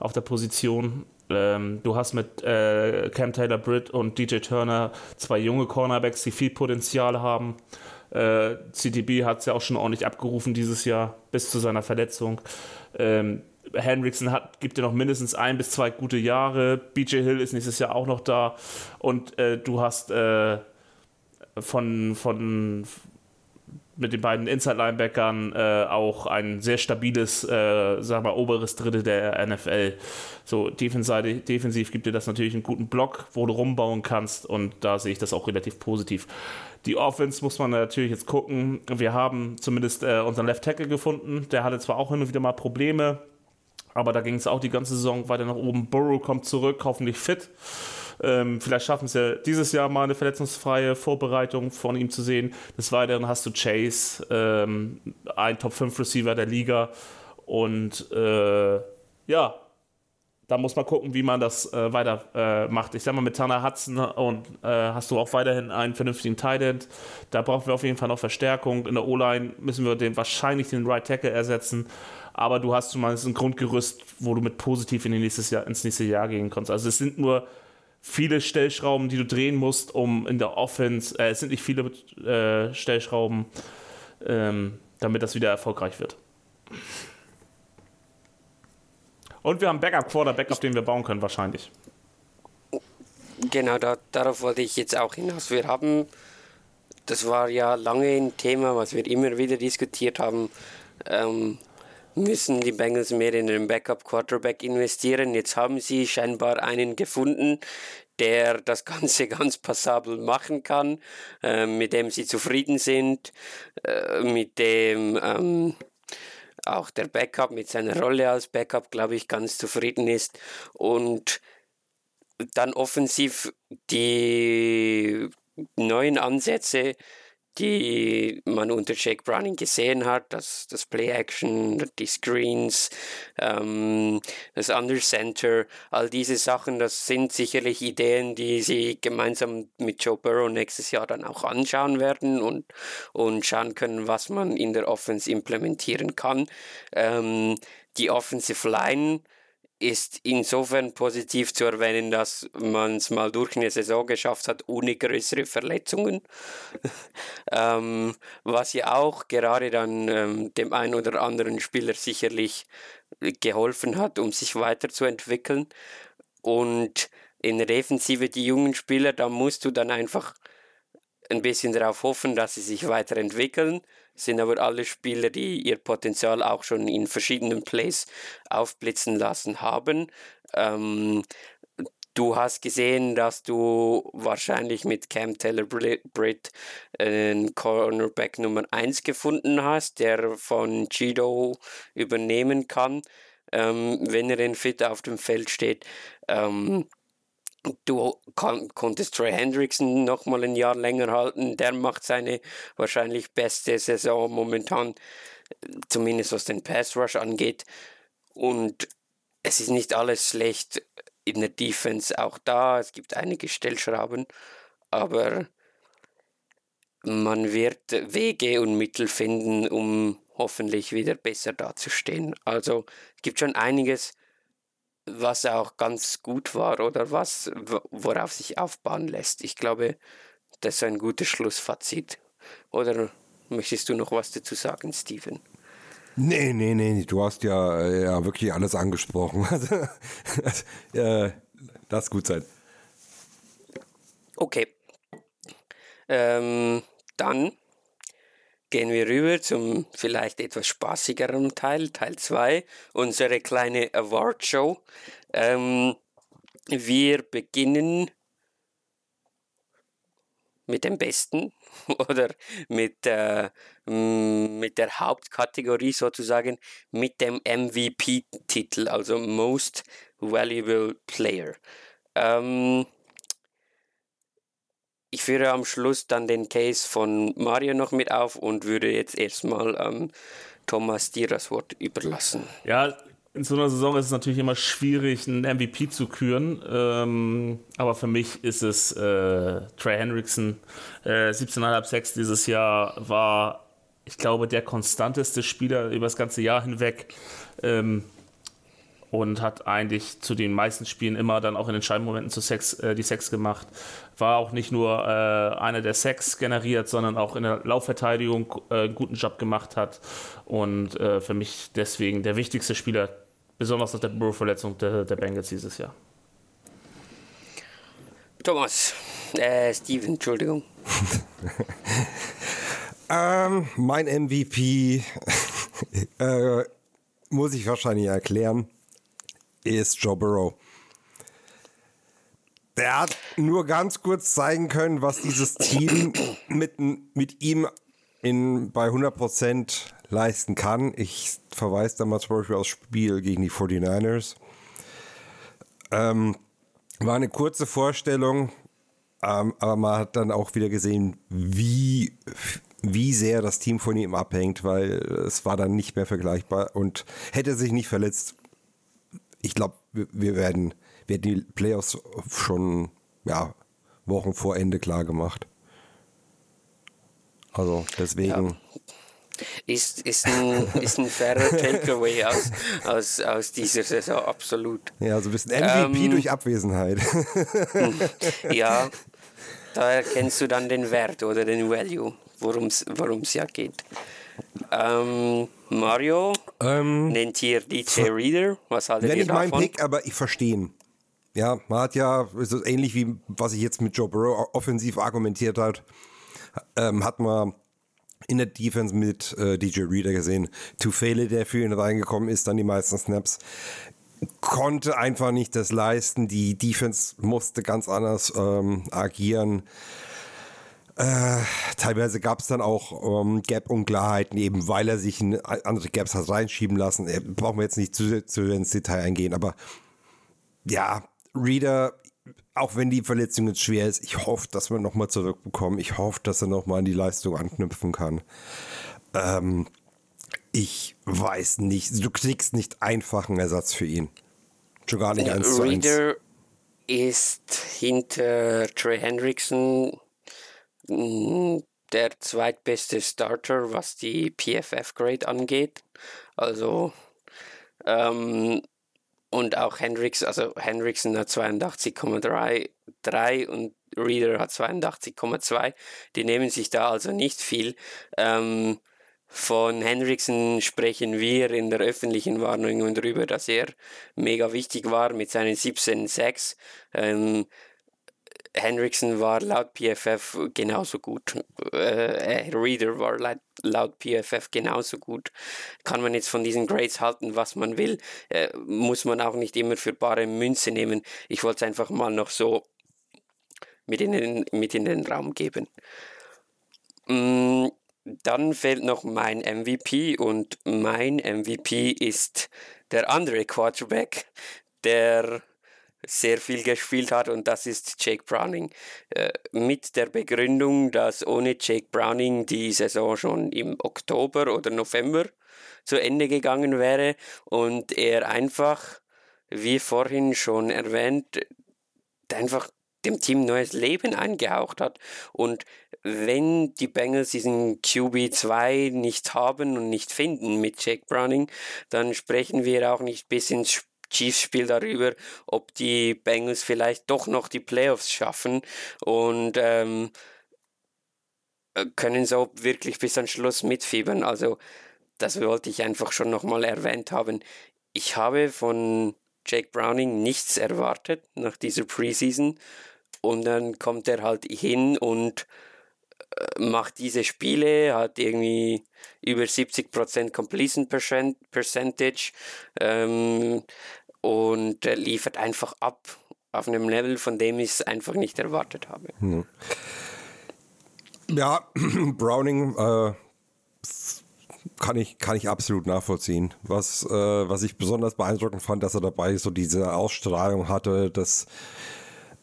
auf der Position. Ähm, du hast mit äh, Cam Taylor Britt und DJ Turner zwei junge Cornerbacks, die viel Potenzial haben. Äh, CTB hat es ja auch schon ordentlich abgerufen dieses Jahr bis zu seiner Verletzung. Ähm, Hendrickson hat, gibt dir noch mindestens ein bis zwei gute Jahre. BJ Hill ist nächstes Jahr auch noch da. Und äh, du hast äh, von, von mit den beiden Inside-Linebackern äh, auch ein sehr stabiles, äh, sagen wir, oberes Drittel der NFL. So, defensiv, defensiv gibt dir das natürlich einen guten Block, wo du rumbauen kannst und da sehe ich das auch relativ positiv. Die Offense muss man natürlich jetzt gucken. Wir haben zumindest äh, unseren Left Tackle gefunden. Der hatte zwar auch und wieder mal Probleme, aber da ging es auch die ganze Saison weiter nach oben. Burrow kommt zurück, hoffentlich fit. Ähm, vielleicht schaffen es ja dieses Jahr mal eine verletzungsfreie Vorbereitung von ihm zu sehen. Des Weiteren hast du Chase, ähm, ein Top 5 Receiver der Liga. Und äh, ja, da muss man gucken, wie man das äh, weiter äh, macht. Ich sag mal, mit Tanner Hudson und äh, hast du auch weiterhin einen vernünftigen Tight. Da brauchen wir auf jeden Fall noch Verstärkung. In der O-Line müssen wir den wahrscheinlich den Right Tackle ersetzen. Aber du hast zumindest ein Grundgerüst, wo du mit positiv in nächstes Jahr, ins nächste Jahr gehen kannst. Also es sind nur viele Stellschrauben, die du drehen musst, um in der Offense, äh, es sind nicht viele äh, Stellschrauben, ähm, damit das wieder erfolgreich wird. Und wir haben Backup-Quarterback, auf den wir bauen können, wahrscheinlich. Genau, da, darauf wollte ich jetzt auch hinaus. Wir haben, das war ja lange ein Thema, was wir immer wieder diskutiert haben, ähm, müssen die Bengals mehr in den Backup-Quarterback investieren. Jetzt haben sie scheinbar einen gefunden, der das Ganze [laughs] ganz passabel machen kann, äh, mit dem sie zufrieden sind, äh, mit dem ähm, auch der Backup mit seiner Rolle als Backup, glaube ich, ganz zufrieden ist. Und dann offensiv die neuen Ansätze, die man unter Jake Browning gesehen hat, das, das Play-Action, die Screens, ähm, das Under Center, all diese Sachen, das sind sicherlich Ideen, die sie gemeinsam mit Joe Burrow nächstes Jahr dann auch anschauen werden und, und schauen können, was man in der Offense implementieren kann. Ähm, die Offensive Line ist insofern positiv zu erwähnen, dass man es mal durch eine Saison geschafft hat, ohne größere Verletzungen. [laughs] ähm, was ja auch gerade dann ähm, dem einen oder anderen Spieler sicherlich geholfen hat, um sich weiterzuentwickeln. Und in der Defensive die jungen Spieler, da musst du dann einfach ein bisschen darauf hoffen, dass sie sich weiterentwickeln. Sind aber alle Spieler, die ihr Potenzial auch schon in verschiedenen Plays aufblitzen lassen haben. Ähm, du hast gesehen, dass du wahrscheinlich mit Cam Taylor Britt einen Cornerback Nummer 1 gefunden hast, der von Chido übernehmen kann, ähm, wenn er in fit auf dem Feld steht. Ähm, Du kon konntest Trey Hendrickson noch mal ein Jahr länger halten. Der macht seine wahrscheinlich beste Saison momentan, zumindest was den Pass Rush angeht. Und es ist nicht alles schlecht in der Defense auch da. Es gibt einige Stellschrauben, aber man wird Wege und Mittel finden, um hoffentlich wieder besser dazustehen. Also es gibt schon einiges, was auch ganz gut war oder was, worauf sich aufbauen lässt. Ich glaube, das ist ein gutes Schlussfazit. Oder möchtest du noch was dazu sagen, Steven? Nee, nee, nee, du hast ja, äh, ja wirklich alles angesprochen. das, [laughs] äh, das gut sein. Okay. Ähm, dann gehen wir rüber zum vielleicht etwas spaßigeren Teil, Teil 2, unsere kleine Award Show. Ähm, wir beginnen mit dem Besten [laughs] oder mit, äh, mit der Hauptkategorie sozusagen, mit dem MVP-Titel, also Most Valuable Player. Ähm, ich führe am Schluss dann den Case von Mario noch mit auf und würde jetzt erstmal ähm, Thomas dir das Wort überlassen. Ja, in so einer Saison ist es natürlich immer schwierig, einen MVP zu küren. Ähm, aber für mich ist es äh, Trey Hendrickson. Äh, 17,5 6 dieses Jahr war, ich glaube, der konstanteste Spieler über das ganze Jahr hinweg. Ähm, und hat eigentlich zu den meisten Spielen immer dann auch in den Scheibenmomenten zu Sex, äh, die Sex gemacht. War auch nicht nur äh, einer, der Sex generiert, sondern auch in der Laufverteidigung äh, einen guten Job gemacht hat. Und äh, für mich deswegen der wichtigste Spieler, besonders nach der Burrow-Verletzung der, der Bengals dieses Jahr. Thomas, äh, Steven, Entschuldigung. [laughs] ähm, mein MVP [laughs] äh, muss ich wahrscheinlich erklären ist Joe Burrow. Der hat nur ganz kurz zeigen können, was dieses Team [coughs] mit, mit ihm in, bei 100% leisten kann. Ich verweise da mal zum Beispiel aufs Spiel gegen die 49ers. Ähm, war eine kurze Vorstellung, ähm, aber man hat dann auch wieder gesehen, wie, wie sehr das Team von ihm abhängt, weil es war dann nicht mehr vergleichbar und hätte sich nicht verletzt, ich glaube, wir werden, werden die Playoffs schon ja, Wochen vor Ende klar gemacht. Also deswegen. Ja. Ist, ist, ein, ist ein fairer Takeaway aus, aus, aus dieser Saison, absolut. Ja, so ein bisschen MVP ähm, durch Abwesenheit. [laughs] ja, da erkennst du dann den Wert oder den Value, worum es ja geht. Ähm, Mario ähm, nennt hier DJ Reader. Was haltet ihr davon? Nicht mein Pick, aber ich verstehe ihn. Ja, man hat ja, so ähnlich wie was ich jetzt mit Joe Burrow offensiv argumentiert hat, ähm, hat man in der Defense mit äh, DJ Reader gesehen. Tufele, der für ihn reingekommen ist, dann die meisten Snaps, konnte einfach nicht das leisten. Die Defense musste ganz anders ähm, agieren. Äh, teilweise gab es dann auch ähm, Gap-Unklarheiten, eben weil er sich in andere Gaps hat reinschieben lassen. Äh, brauchen wir jetzt nicht zu, zu ins Detail eingehen, aber ja, Reader auch wenn die Verletzung jetzt schwer ist, ich hoffe, dass wir nochmal zurückbekommen. Ich hoffe, dass er nochmal an die Leistung anknüpfen kann. Ähm, ich weiß nicht, du kriegst nicht einfach einen Ersatz für ihn. Schon gar nicht eins zu eins. Reader ist hinter Trey Hendrickson der zweitbeste Starter, was die PFF-Grade angeht. Also, ähm, und auch Hendricks, also Hendrickson hat 82,3 und Reader hat 82,2. Die nehmen sich da also nicht viel. Ähm, von Hendrickson sprechen wir in der öffentlichen Wahrnehmung darüber, dass er mega wichtig war mit seinen 17 Sacks. Ähm, Hendrickson war laut PFF genauso gut. Äh, Reader war laut, laut PFF genauso gut. Kann man jetzt von diesen Grades halten, was man will. Äh, muss man auch nicht immer für bare Münze nehmen. Ich wollte es einfach mal noch so mit in den, mit in den Raum geben. Mm, dann fehlt noch mein MVP und mein MVP ist der andere Quarterback, der sehr viel gespielt hat und das ist Jake Browning. Äh, mit der Begründung, dass ohne Jake Browning die Saison schon im Oktober oder November zu Ende gegangen wäre und er einfach, wie vorhin schon erwähnt, einfach dem Team neues Leben eingehaucht hat. Und wenn die Bengals diesen QB2 nicht haben und nicht finden mit Jake Browning, dann sprechen wir auch nicht bis ins Chiefs-Spiel darüber, ob die Bengals vielleicht doch noch die Playoffs schaffen und ähm, können so wirklich bis zum Schluss mitfiebern. Also das wollte ich einfach schon nochmal erwähnt haben. Ich habe von Jake Browning nichts erwartet nach dieser Preseason und dann kommt er halt hin und äh, macht diese Spiele, hat irgendwie über 70% Completion Percentage ähm, und äh, liefert einfach ab auf einem Level, von dem ich es einfach nicht erwartet habe. Hm. Ja, [clears throat] Browning äh, kann, ich, kann ich absolut nachvollziehen. Was, äh, was ich besonders beeindruckend fand, dass er dabei so diese Ausstrahlung hatte, dass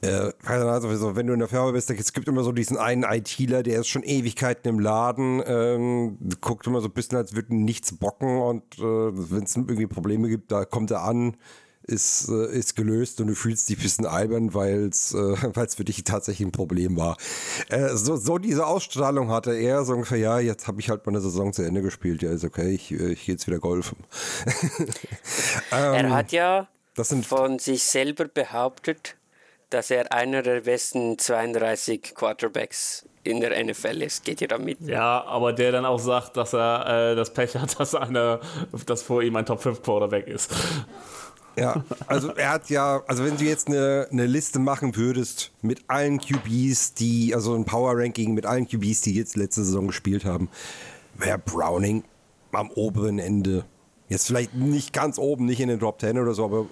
äh, also, wenn du in der Firma bist, es gibt immer so diesen einen ITler, der ist schon Ewigkeiten im Laden, ähm, guckt immer so ein bisschen, als würde nichts bocken und äh, wenn es irgendwie Probleme gibt, da kommt er an, ist, äh, ist gelöst und du fühlst dich ein bisschen albern, weil es äh, [laughs] für dich tatsächlich ein Problem war. Äh, so, so diese Ausstrahlung hatte er, so ungefähr, ja, jetzt habe ich halt meine Saison zu Ende gespielt, ja, ist okay, ich, äh, ich gehe jetzt wieder golfen. [laughs] ähm, er hat ja von sich selber behauptet, dass er einer der besten 32 Quarterbacks in der NFL ist. Geht ihr damit? Ja, aber der dann auch sagt, dass er äh, das Pech hat, [laughs] dass einer, dass vor ihm ein Top 5 Quarterback ist. Ja, also er hat ja, also wenn du jetzt eine, eine Liste machen würdest mit allen QBs, die, also ein Power Ranking mit allen QBs, die jetzt letzte Saison gespielt haben, wäre Browning am oberen Ende. Jetzt vielleicht nicht ganz oben, nicht in den Top 10 oder so, aber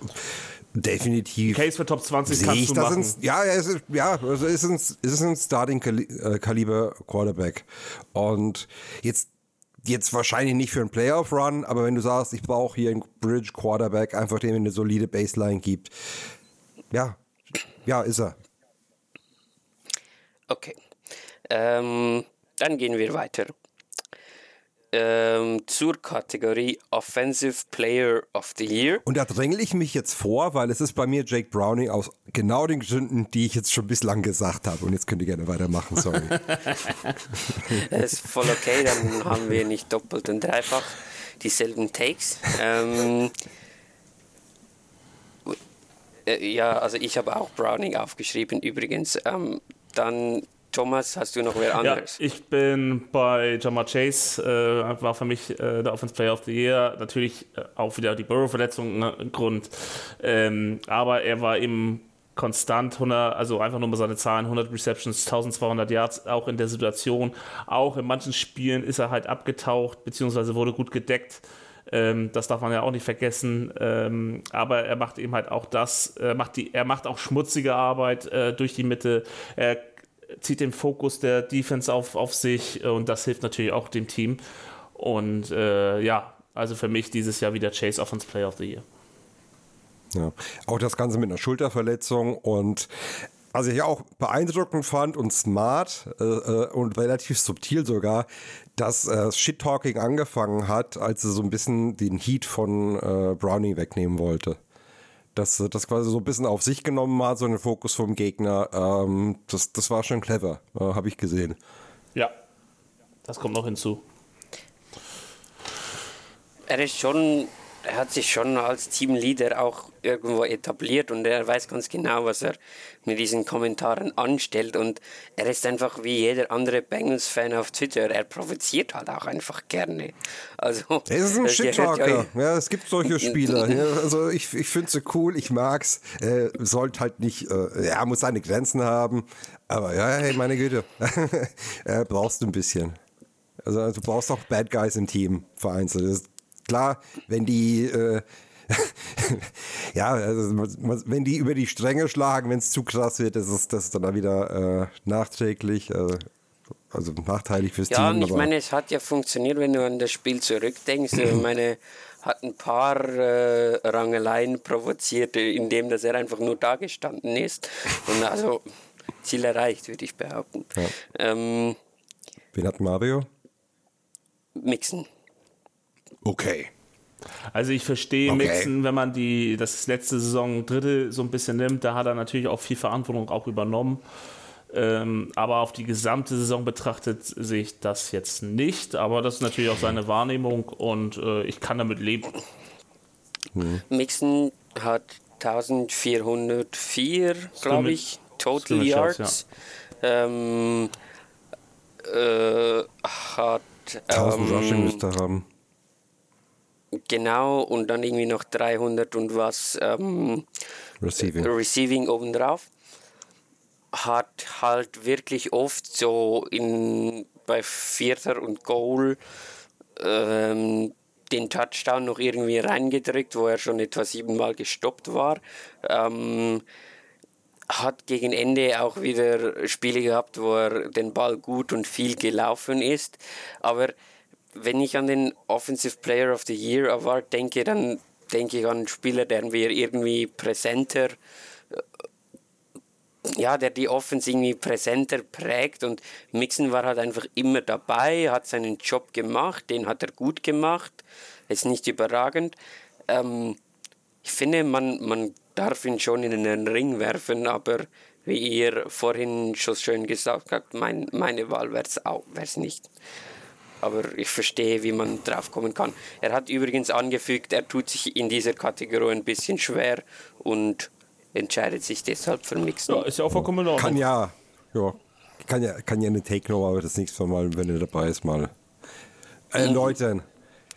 definitiv. Case für Top 20 kannst ich, du machen. Ein, ja, es ist, ja, also ist ein, es ist ein Starting-Kaliber äh, Quarterback. Und jetzt, jetzt wahrscheinlich nicht für einen Playoff-Run, aber wenn du sagst, ich brauche hier einen Bridge-Quarterback, einfach dem eine solide Baseline gibt, ja, ja, ist er. Okay. Ähm, dann gehen wir weiter ähm, zur Kategorie Offensive Player of the Year. Und da drängle ich mich jetzt vor, weil es ist bei mir Jake Browning aus genau den Gründen, die ich jetzt schon bislang gesagt habe. Und jetzt könnt ihr gerne weitermachen, sorry. [laughs] das ist voll okay, dann haben wir nicht doppelt und dreifach dieselben Takes. Ähm, äh, ja, also ich habe auch Browning aufgeschrieben übrigens. Ähm, dann Thomas, hast du noch wer anderes? Ja, ich bin bei Jamar Chase, äh, war für mich äh, der Offense Player of the Year. Natürlich äh, auch wieder die Burrow-Verletzung ne, Grund. Ähm, aber er war eben konstant 100, also einfach nur mal seine Zahlen, 100 Receptions, 1200 Yards, auch in der Situation. Auch in manchen Spielen ist er halt abgetaucht, beziehungsweise wurde gut gedeckt. Ähm, das darf man ja auch nicht vergessen. Ähm, aber er macht eben halt auch das, er macht, die, er macht auch schmutzige Arbeit äh, durch die Mitte. Er zieht den Fokus der Defense auf, auf sich und das hilft natürlich auch dem Team. Und äh, ja, also für mich dieses Jahr wieder Chase Offense Player of the Year. Ja. Auch das Ganze mit einer Schulterverletzung und was ich auch beeindruckend fand und smart äh, äh, und relativ subtil sogar, dass äh, Shit-Talking angefangen hat, als er so ein bisschen den Heat von äh, Brownie wegnehmen wollte. Dass er das quasi so ein bisschen auf sich genommen hat, so einen Fokus vom Gegner. Ähm, das, das war schon clever, äh, habe ich gesehen. Ja, das kommt noch hinzu. Er ist schon er hat sich schon als Teamleader auch irgendwo etabliert und er weiß ganz genau, was er mit diesen Kommentaren anstellt. Und er ist einfach wie jeder andere Bengals-Fan auf Twitter, er provoziert halt auch einfach gerne. Also, er ist ein Shit-Talker, ja, es gibt solche Spieler. ja, also ich, ich finde sie cool, ich mag's, äh, sollte halt nicht, äh, er muss seine Grenzen haben, aber ja, hey, meine Güte, äh, [laughs] brauchst du ein bisschen. Also du brauchst auch Bad Guys im Team vereinzelt klar, wenn die äh, [laughs] ja, also, wenn die über die Stränge schlagen, wenn es zu krass wird, ist es das dann wieder äh, nachträglich, äh, also nachteilig fürs ja, Team. Ja, und ich meine, es hat ja funktioniert, wenn du an das Spiel zurückdenkst. ich meine, hat ein paar äh, Rangeleien provoziert, indem dass er einfach nur da gestanden ist. Und also Ziel erreicht, würde ich behaupten. Ja. Ähm, Wen hat Mario? Mixen. Okay. Also ich verstehe okay. Mixen, wenn man die das letzte Saison Dritte so ein bisschen nimmt, da hat er natürlich auch viel Verantwortung auch übernommen. Ähm, aber auf die gesamte Saison betrachtet sehe ich das jetzt nicht. Aber das ist natürlich auch seine Wahrnehmung und äh, ich kann damit leben. Hm. Mixen hat 1404, glaube ich, Total Scrimmage Yards. Ja. Ähm, äh, hat 1000 ähm, Rushing müsste haben. Genau, und dann irgendwie noch 300 und was ähm, Receiving. Receiving obendrauf. Hat halt wirklich oft so in, bei Vierter und Goal ähm, den Touchdown noch irgendwie reingedrückt, wo er schon etwa siebenmal gestoppt war. Ähm, hat gegen Ende auch wieder Spiele gehabt, wo er den Ball gut und viel gelaufen ist. Aber wenn ich an den Offensive Player of the Year Award denke, dann denke ich an einen Spieler, der wir irgendwie präsenter, äh, ja, der die Offense irgendwie präsenter prägt. Und Mixon war halt einfach immer dabei, hat seinen Job gemacht, den hat er gut gemacht, ist nicht überragend. Ähm, ich finde, man, man darf ihn schon in einen Ring werfen, aber wie ihr vorhin schon schön gesagt habt, mein, meine Wahl wäre es nicht aber ich verstehe, wie man drauf kommen kann. Er hat übrigens angefügt, er tut sich in dieser Kategorie ein bisschen schwer und entscheidet sich deshalb für Mixen. Ja, ist ja auch vollkommen in Kann ja, ja, kann ja, kann ja eine Take-No, aber das nächste Mal, wenn er dabei ist, mal erläutern.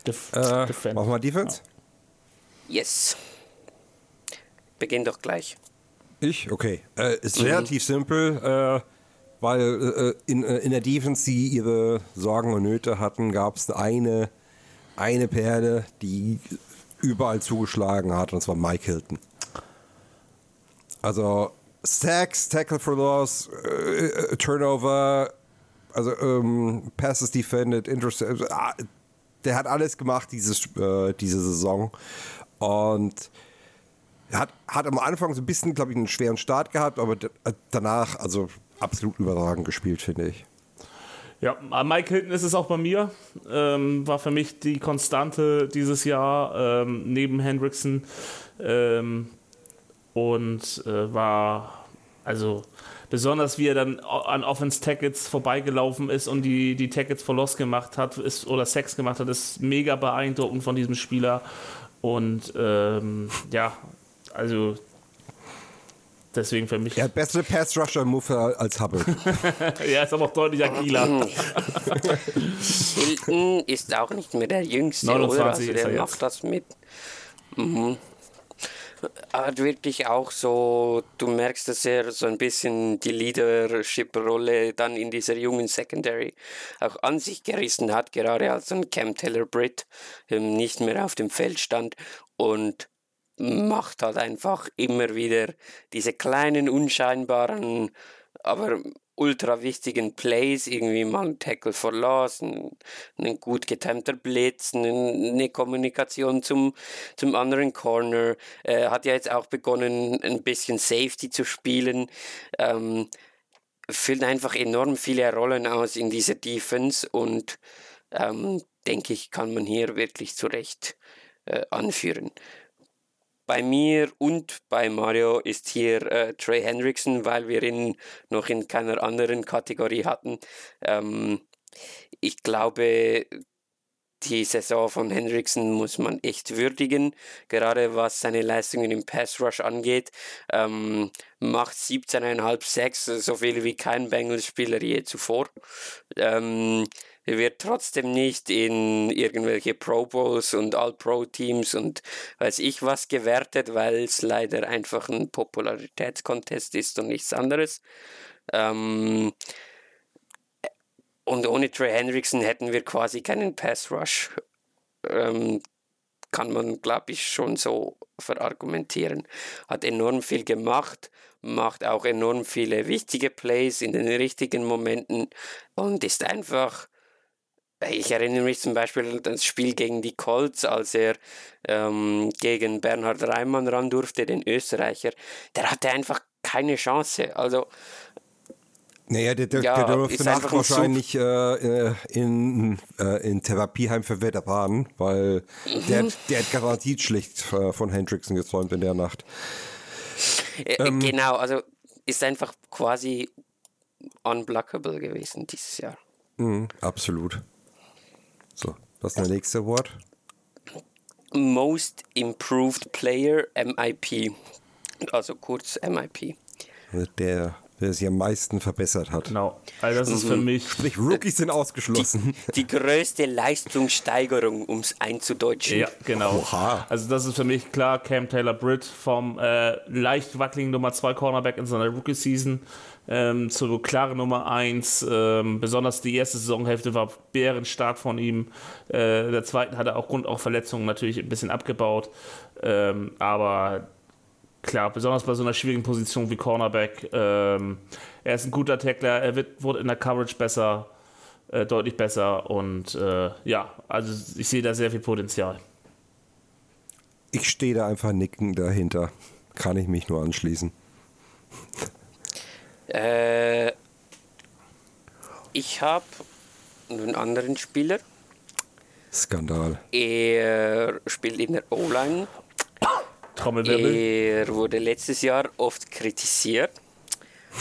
Def äh, Defense. Machen wir Defense? Yes. Beginn doch gleich. Ich? Okay. Äh, ist mhm. relativ simpel. Äh, weil äh, in, äh, in der Defense, die ihre Sorgen und Nöte hatten, gab es eine, eine Perle, die überall zugeschlagen hat, und zwar Mike Hilton. Also Sacks, Tackle for Loss, äh, äh Turnover, also ähm, Passes defended, Intercept, äh, der hat alles gemacht dieses, äh, diese Saison und hat, hat am Anfang so ein bisschen, glaube ich, einen schweren Start gehabt, aber danach, also absolut überragend gespielt, finde ich. Ja, Mike Hilton ist es auch bei mir. Ähm, war für mich die Konstante dieses Jahr ähm, neben Hendrickson. Ähm, und äh, war, also besonders wie er dann an Offense-Tackets vorbeigelaufen ist und die, die Tackets for Loss gemacht hat ist, oder Sex gemacht hat, ist mega beeindruckend von diesem Spieler. Und ähm, ja, also Deswegen für mich. Er hat bessere Pass-Rusher-Move als Hubbard. [laughs] ja, ist aber auch deutlich agiler. [laughs] Hilton ist auch nicht mehr der Jüngste, 29 oder? Also der macht jetzt. das mit. Mhm. Hat wirklich auch so, du merkst, dass er so ein bisschen die Leadership-Rolle dann in dieser jungen Secondary auch an sich gerissen hat, gerade als ein Cam Taylor Britt ähm, nicht mehr auf dem Feld stand und macht halt einfach immer wieder diese kleinen, unscheinbaren, aber ultra wichtigen Plays, irgendwie mal ein Tackle for Loss, ein, ein gut getimter Blitz, eine Kommunikation zum, zum anderen Corner. Er hat ja jetzt auch begonnen, ein bisschen Safety zu spielen. Ähm, füllt einfach enorm viele Rollen aus in dieser Defense und ähm, denke ich, kann man hier wirklich zurecht äh, anführen. Bei mir und bei Mario ist hier äh, Trey Hendrickson, weil wir ihn noch in keiner anderen Kategorie hatten. Ähm, ich glaube, die Saison von Hendrickson muss man echt würdigen, gerade was seine Leistungen im Pass Rush angeht. Ähm, macht 17,5 6, so viel wie kein Bengals-Spieler je zuvor. Ähm, wird trotzdem nicht in irgendwelche Pro Bowls und All-Pro-Teams und weiß ich was gewertet, weil es leider einfach ein Popularitätskontest ist und nichts anderes. Ähm, und ohne Trey Hendrickson hätten wir quasi keinen Pass Rush. Ähm, kann man, glaube ich, schon so verargumentieren. Hat enorm viel gemacht, macht auch enorm viele wichtige Plays in den richtigen Momenten und ist einfach ich erinnere mich zum Beispiel an das Spiel gegen die Colts, als er ähm, gegen Bernhard Reimann ran durfte, den Österreicher. Der hatte einfach keine Chance. Also naja, der, der, ja, der durfte nach wahrscheinlich äh, in, äh, in Therapieheim für Veteranen, weil mhm. der, der hat garantiert schlecht äh, von Hendrickson geträumt in der Nacht. Äh, ähm, genau, also ist einfach quasi unblockable gewesen dieses Jahr. Mh, absolut. So, was ist der nächste Wort? Most Improved Player, MIP. Also kurz MIP. Der, der sich am meisten verbessert hat. Genau. Also das ist mhm. für mich. Sprich, Rookies sind ausgeschlossen. Die, die größte Leistungssteigerung, um es einzudeutschen. Ja, genau. Oha. Also das ist für mich klar, Cam Taylor Britt vom äh, leicht wackeligen Nummer 2 Cornerback in seiner Rookie-Season ähm, zur klaren Nummer 1. Ähm, besonders die erste Saisonhälfte war bärenstark von ihm. Äh, der zweiten hat er aufgrund auch Verletzungen natürlich ein bisschen abgebaut. Ähm, aber klar, besonders bei so einer schwierigen Position wie Cornerback. Ähm, er ist ein guter Tackler, er wird, wurde in der Coverage besser, äh, deutlich besser und äh, ja, also ich sehe da sehr viel Potenzial. Ich stehe da einfach nicken dahinter. Kann ich mich nur anschließen. Äh, ich habe einen anderen Spieler. Skandal. Er spielt in der O-Line. Er wurde letztes Jahr oft kritisiert.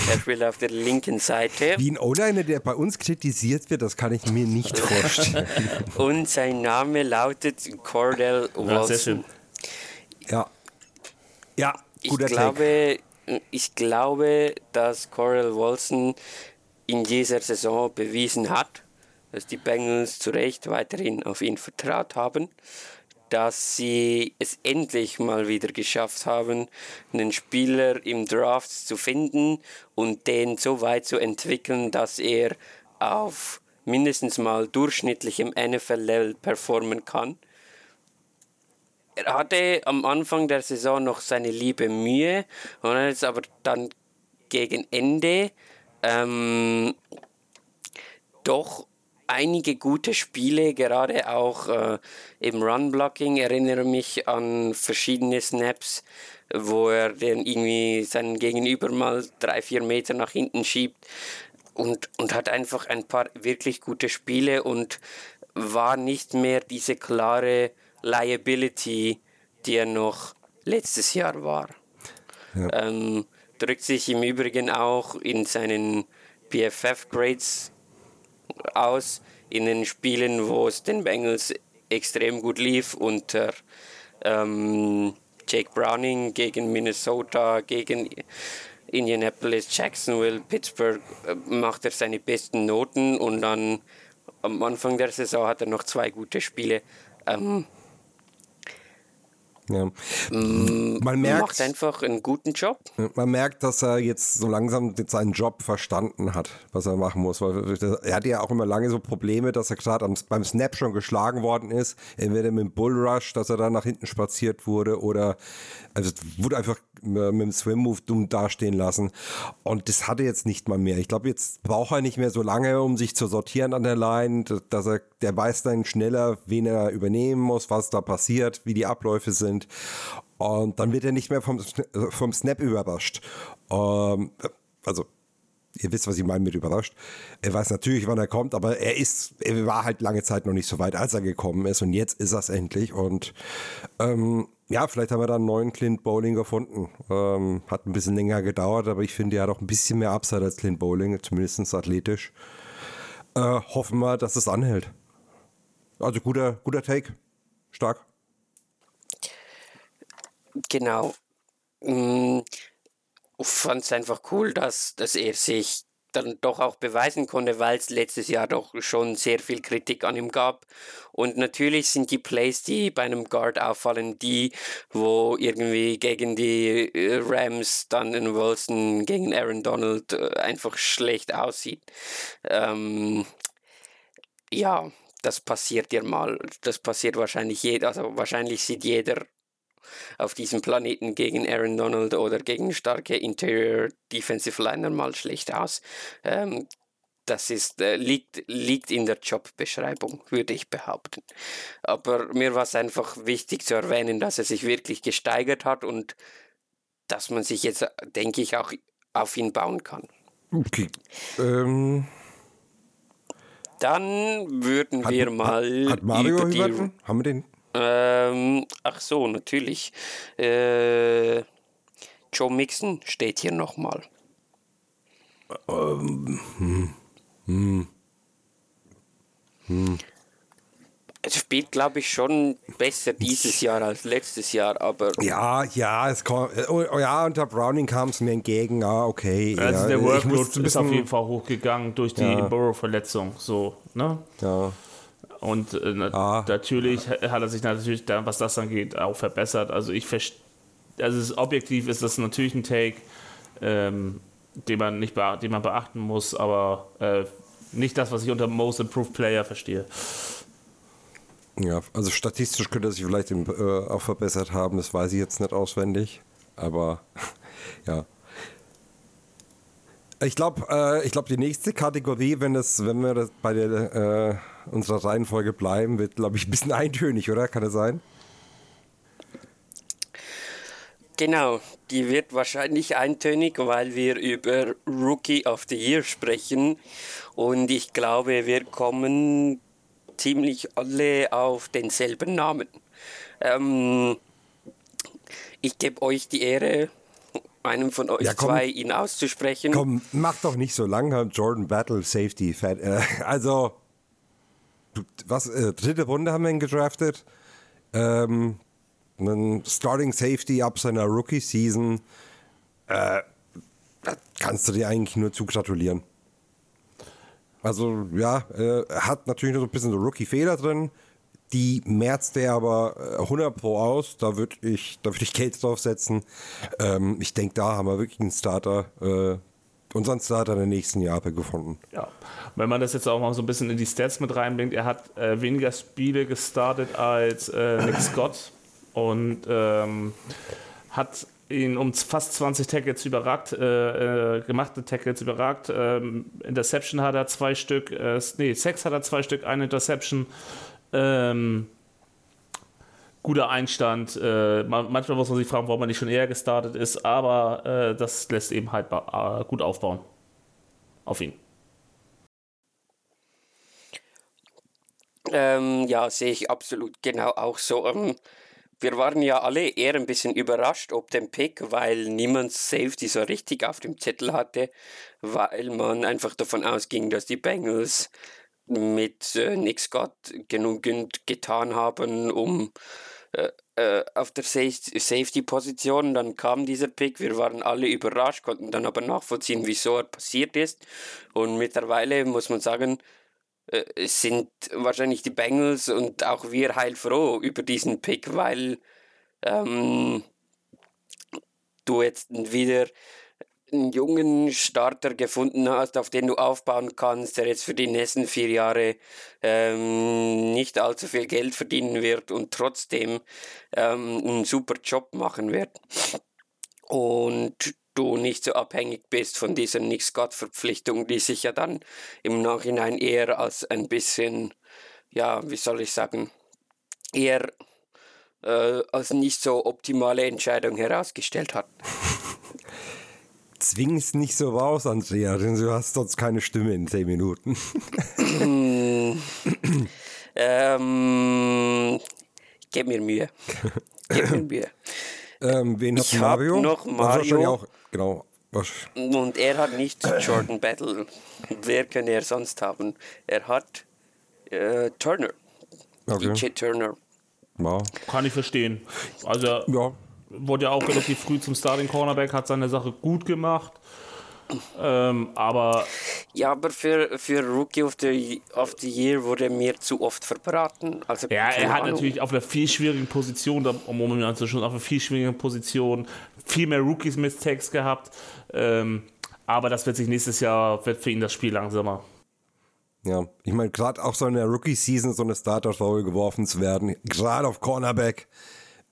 Er spielt auf der linken Seite. Wie ein O-Liner, der bei uns kritisiert wird, das kann ich mir nicht [laughs] vorstellen. Und sein Name lautet Cordell Wilson. Ja. Ja, guter ich glaube, Take ich glaube, dass Corey Wilson in dieser Saison bewiesen hat, dass die Bengals zu Recht weiterhin auf ihn vertraut haben, dass sie es endlich mal wieder geschafft haben, einen Spieler im Draft zu finden und den so weit zu entwickeln, dass er auf mindestens mal durchschnittlichem NFL-Level performen kann er hatte am Anfang der Saison noch seine liebe Mühe und jetzt aber dann gegen Ende ähm, doch einige gute Spiele, gerade auch äh, im Run-Blocking. Erinnere mich an verschiedene Snaps, wo er den irgendwie seinen Gegenüber mal drei, vier Meter nach hinten schiebt und, und hat einfach ein paar wirklich gute Spiele und war nicht mehr diese klare Liability, die er noch letztes Jahr war. Ja. Ähm, drückt sich im Übrigen auch in seinen PFF-Grades aus, in den Spielen, wo es den Bengals extrem gut lief, unter ähm, Jake Browning gegen Minnesota, gegen Indianapolis, Jacksonville, Pittsburgh, äh, macht er seine besten Noten und dann am Anfang der Saison hat er noch zwei gute Spiele. Ähm, Ja. Mm, Man merkt- macht einfach einen guten Job. Man merkt, dass er jetzt so langsam seinen Job verstanden hat, was er machen muss. Weil er hatte ja auch immer lange so Probleme, dass er gerade beim Snap schon geschlagen worden ist. Entweder mit dem Bullrush, dass er dann nach hinten spaziert wurde oder also es wurde einfach mit dem Swim-Move dumm dastehen lassen. Und das hatte jetzt nicht mal mehr. Ich glaube, jetzt braucht er nicht mehr so lange, um sich zu sortieren an der Line, dass er, der weiß dann schneller, wen er übernehmen muss, was da passiert, wie die Abläufe sind. Und dann wird er nicht mehr vom, vom Snap überrascht. Ähm, also, ihr wisst, was ich meine mit überrascht. Er weiß natürlich, wann er kommt, aber er ist, er war halt lange Zeit noch nicht so weit, als er gekommen ist. Und jetzt ist er es endlich. Und ähm, ja, vielleicht haben wir da einen neuen Clint Bowling gefunden. Ähm, hat ein bisschen länger gedauert, aber ich finde, er hat auch ein bisschen mehr Upside als Clint Bowling, zumindest athletisch. Äh, hoffen wir, dass es anhält. Also guter, guter Take. Stark. Genau. Mm, Ich fand es einfach cool, dass, dass er sich dann doch auch beweisen konnte, weil es letztes Jahr doch schon sehr viel Kritik an ihm gab. Und natürlich sind die Plays, die bei einem Guard auffallen, die, wo irgendwie gegen die äh, Rams dann in Wilson gegen Aaron Donald äh, einfach schlecht aussieht. Ähm, ja, das passiert dir mal. Das passiert wahrscheinlich jeder. Also wahrscheinlich sieht jeder auf diesem Planeten gegen Aaron Donald oder gegen starke Interior Defensive Liner mal schlecht aus. Ähm, das ist, äh, liegt, liegt in der Jobbeschreibung, würde ich behaupten. Aber mir war es einfach wichtig zu erwähnen, dass er sich wirklich gesteigert hat und dass man sich jetzt, denke ich, auch auf ihn bauen kann. Okay. Ähm, Dann würden hat, wir mal hat, hat Mario über die? Haben wir den? Ähm, ach so, natürlich. Äh, Joe Mixon steht hier nochmal. Es spielt, glaube ich, schon besser dieses Jahr als letztes Jahr, aber Ja, ja, es kommt, oh, oh ja, unter Browning kam es mir entgegen. Ah, okay. Also ja, der ich Workload ist auf bisschen- jeden Fall hochgegangen durch die Ja. Burrow-Verletzung. So, ne? Ja. Und äh, Ah. natürlich hat er sich natürlich, dann, was das angeht, auch verbessert. Also ich verstehe, also ist, objektiv ist das natürlich ein Take, ähm, den, man nicht den man beachten muss, aber äh, nicht das, was ich unter Most Improved Player verstehe. Ja, also statistisch könnte er sich vielleicht im, äh, auch verbessert haben, das weiß ich jetzt nicht auswendig. Aber [laughs] ja. Ich glaube, äh, ich glaube, die nächste Kategorie, wenn das, wenn wir das bei der äh, unserer Reihenfolge bleiben, wird, glaube ich, ein bisschen [laughs] eintönig, oder? Kann das sein? genau, die wird wahrscheinlich eintönig, weil wir über Rookie of the Year sprechen. Und ich glaube, wir kommen ziemlich alle auf denselben Namen. Ähm, ich gebe euch die Ehre, einem von euch Ja, komm. zwei ihn auszusprechen. Komm, mach doch nicht so lange Jordan Battle Safety. Fat, äh, [laughs] also, was, äh, dritte Runde haben wir ihn gedraftet. Ähm, einen Starting Safety ab seiner Rookie-Season. Äh, kannst du dir eigentlich nur zu gratulieren. Also, ja, äh, hat natürlich noch so ein bisschen so Rookie-Fehler drin. Die merzt er aber äh, 100 Pro aus. Da würde ich, da würd ich Geld draufsetzen. Ähm, ich denke, da haben wir wirklich einen Starter, äh, unseren Starter der nächsten Jahre gefunden. Ja, wenn man das jetzt auch mal so ein bisschen in die Stats mit reinbringt, er hat äh, weniger Spiele gestartet als äh, Nick Scott und ähm, hat ihn um fast 20 Tackles überragt, äh, äh, gemachte Tackles überragt. Ähm, Interception hat er zwei Stück, äh, nee, Sex hat er zwei Stück, eine Interception. Ähm, guter Einstand. Äh, man- manchmal muss man sich fragen, warum man nicht schon eher gestartet ist, aber äh, das lässt eben halt äh, gut aufbauen. Auf ihn. Ähm, ja, sehe ich absolut genau auch so. Ähm, wir waren ja alle eher ein bisschen überrascht ob dem Pick, weil niemand Safety so richtig auf dem Zettel hatte, weil man einfach davon ausging, dass die Bengals mit äh, Nick Scott genügend getan haben, um äh, äh, auf der Sa- Safety-Position. Dann kam dieser Pick, wir waren alle überrascht, konnten dann aber nachvollziehen, wieso er passiert ist. Und mittlerweile muss man sagen, äh, sind wahrscheinlich die Bengals und auch wir heilfroh über diesen Pick, weil ähm, du jetzt wieder einen jungen Starter gefunden hast, auf den du aufbauen kannst, der jetzt für die nächsten vier Jahre ähm, nicht allzu viel Geld verdienen wird und trotzdem ähm, einen super Job machen wird. Und du nicht so abhängig bist von dieser Nick Scott-Verpflichtung, die sich ja dann im Nachhinein eher als ein bisschen, ja, wie soll ich sagen, eher äh, als nicht so optimale Entscheidung herausgestellt hat. [laughs] Zwing es nicht so raus, Andrea, denn du hast sonst keine Stimme in 10 Minuten. [clears throat] ähm, gib mir Mühe. Gib mir Mühe. ähm, wen hat Ich hab Mario? noch war wahrscheinlich Mario. Auch, genau. Was- Und er hat nicht Jordan Battle. Wer könnte er sonst haben? Er hat äh, Turner. Okay. DJ Turner. Ja. Kann ich verstehen. Also ja. Wurde ja auch relativ früh zum Starting Cornerback, hat seine Sache gut gemacht. Ähm, aber Ja, aber für, für Rookie of the, of the Year wurde mir zu oft verbraten. Also, ja, er hat Ahnung. natürlich auf einer viel schwierigen Position, da- um momentan zu schon auf einer viel schwierigen Position, viel mehr Rookies Mistakes gehabt. Ähm, aber das wird sich nächstes Jahr, wird für ihn das Spiel langsamer. Ja, ich meine, gerade auch so in der Rookie-Season so eine Starter-Foul geworfen zu werden, gerade auf Cornerback,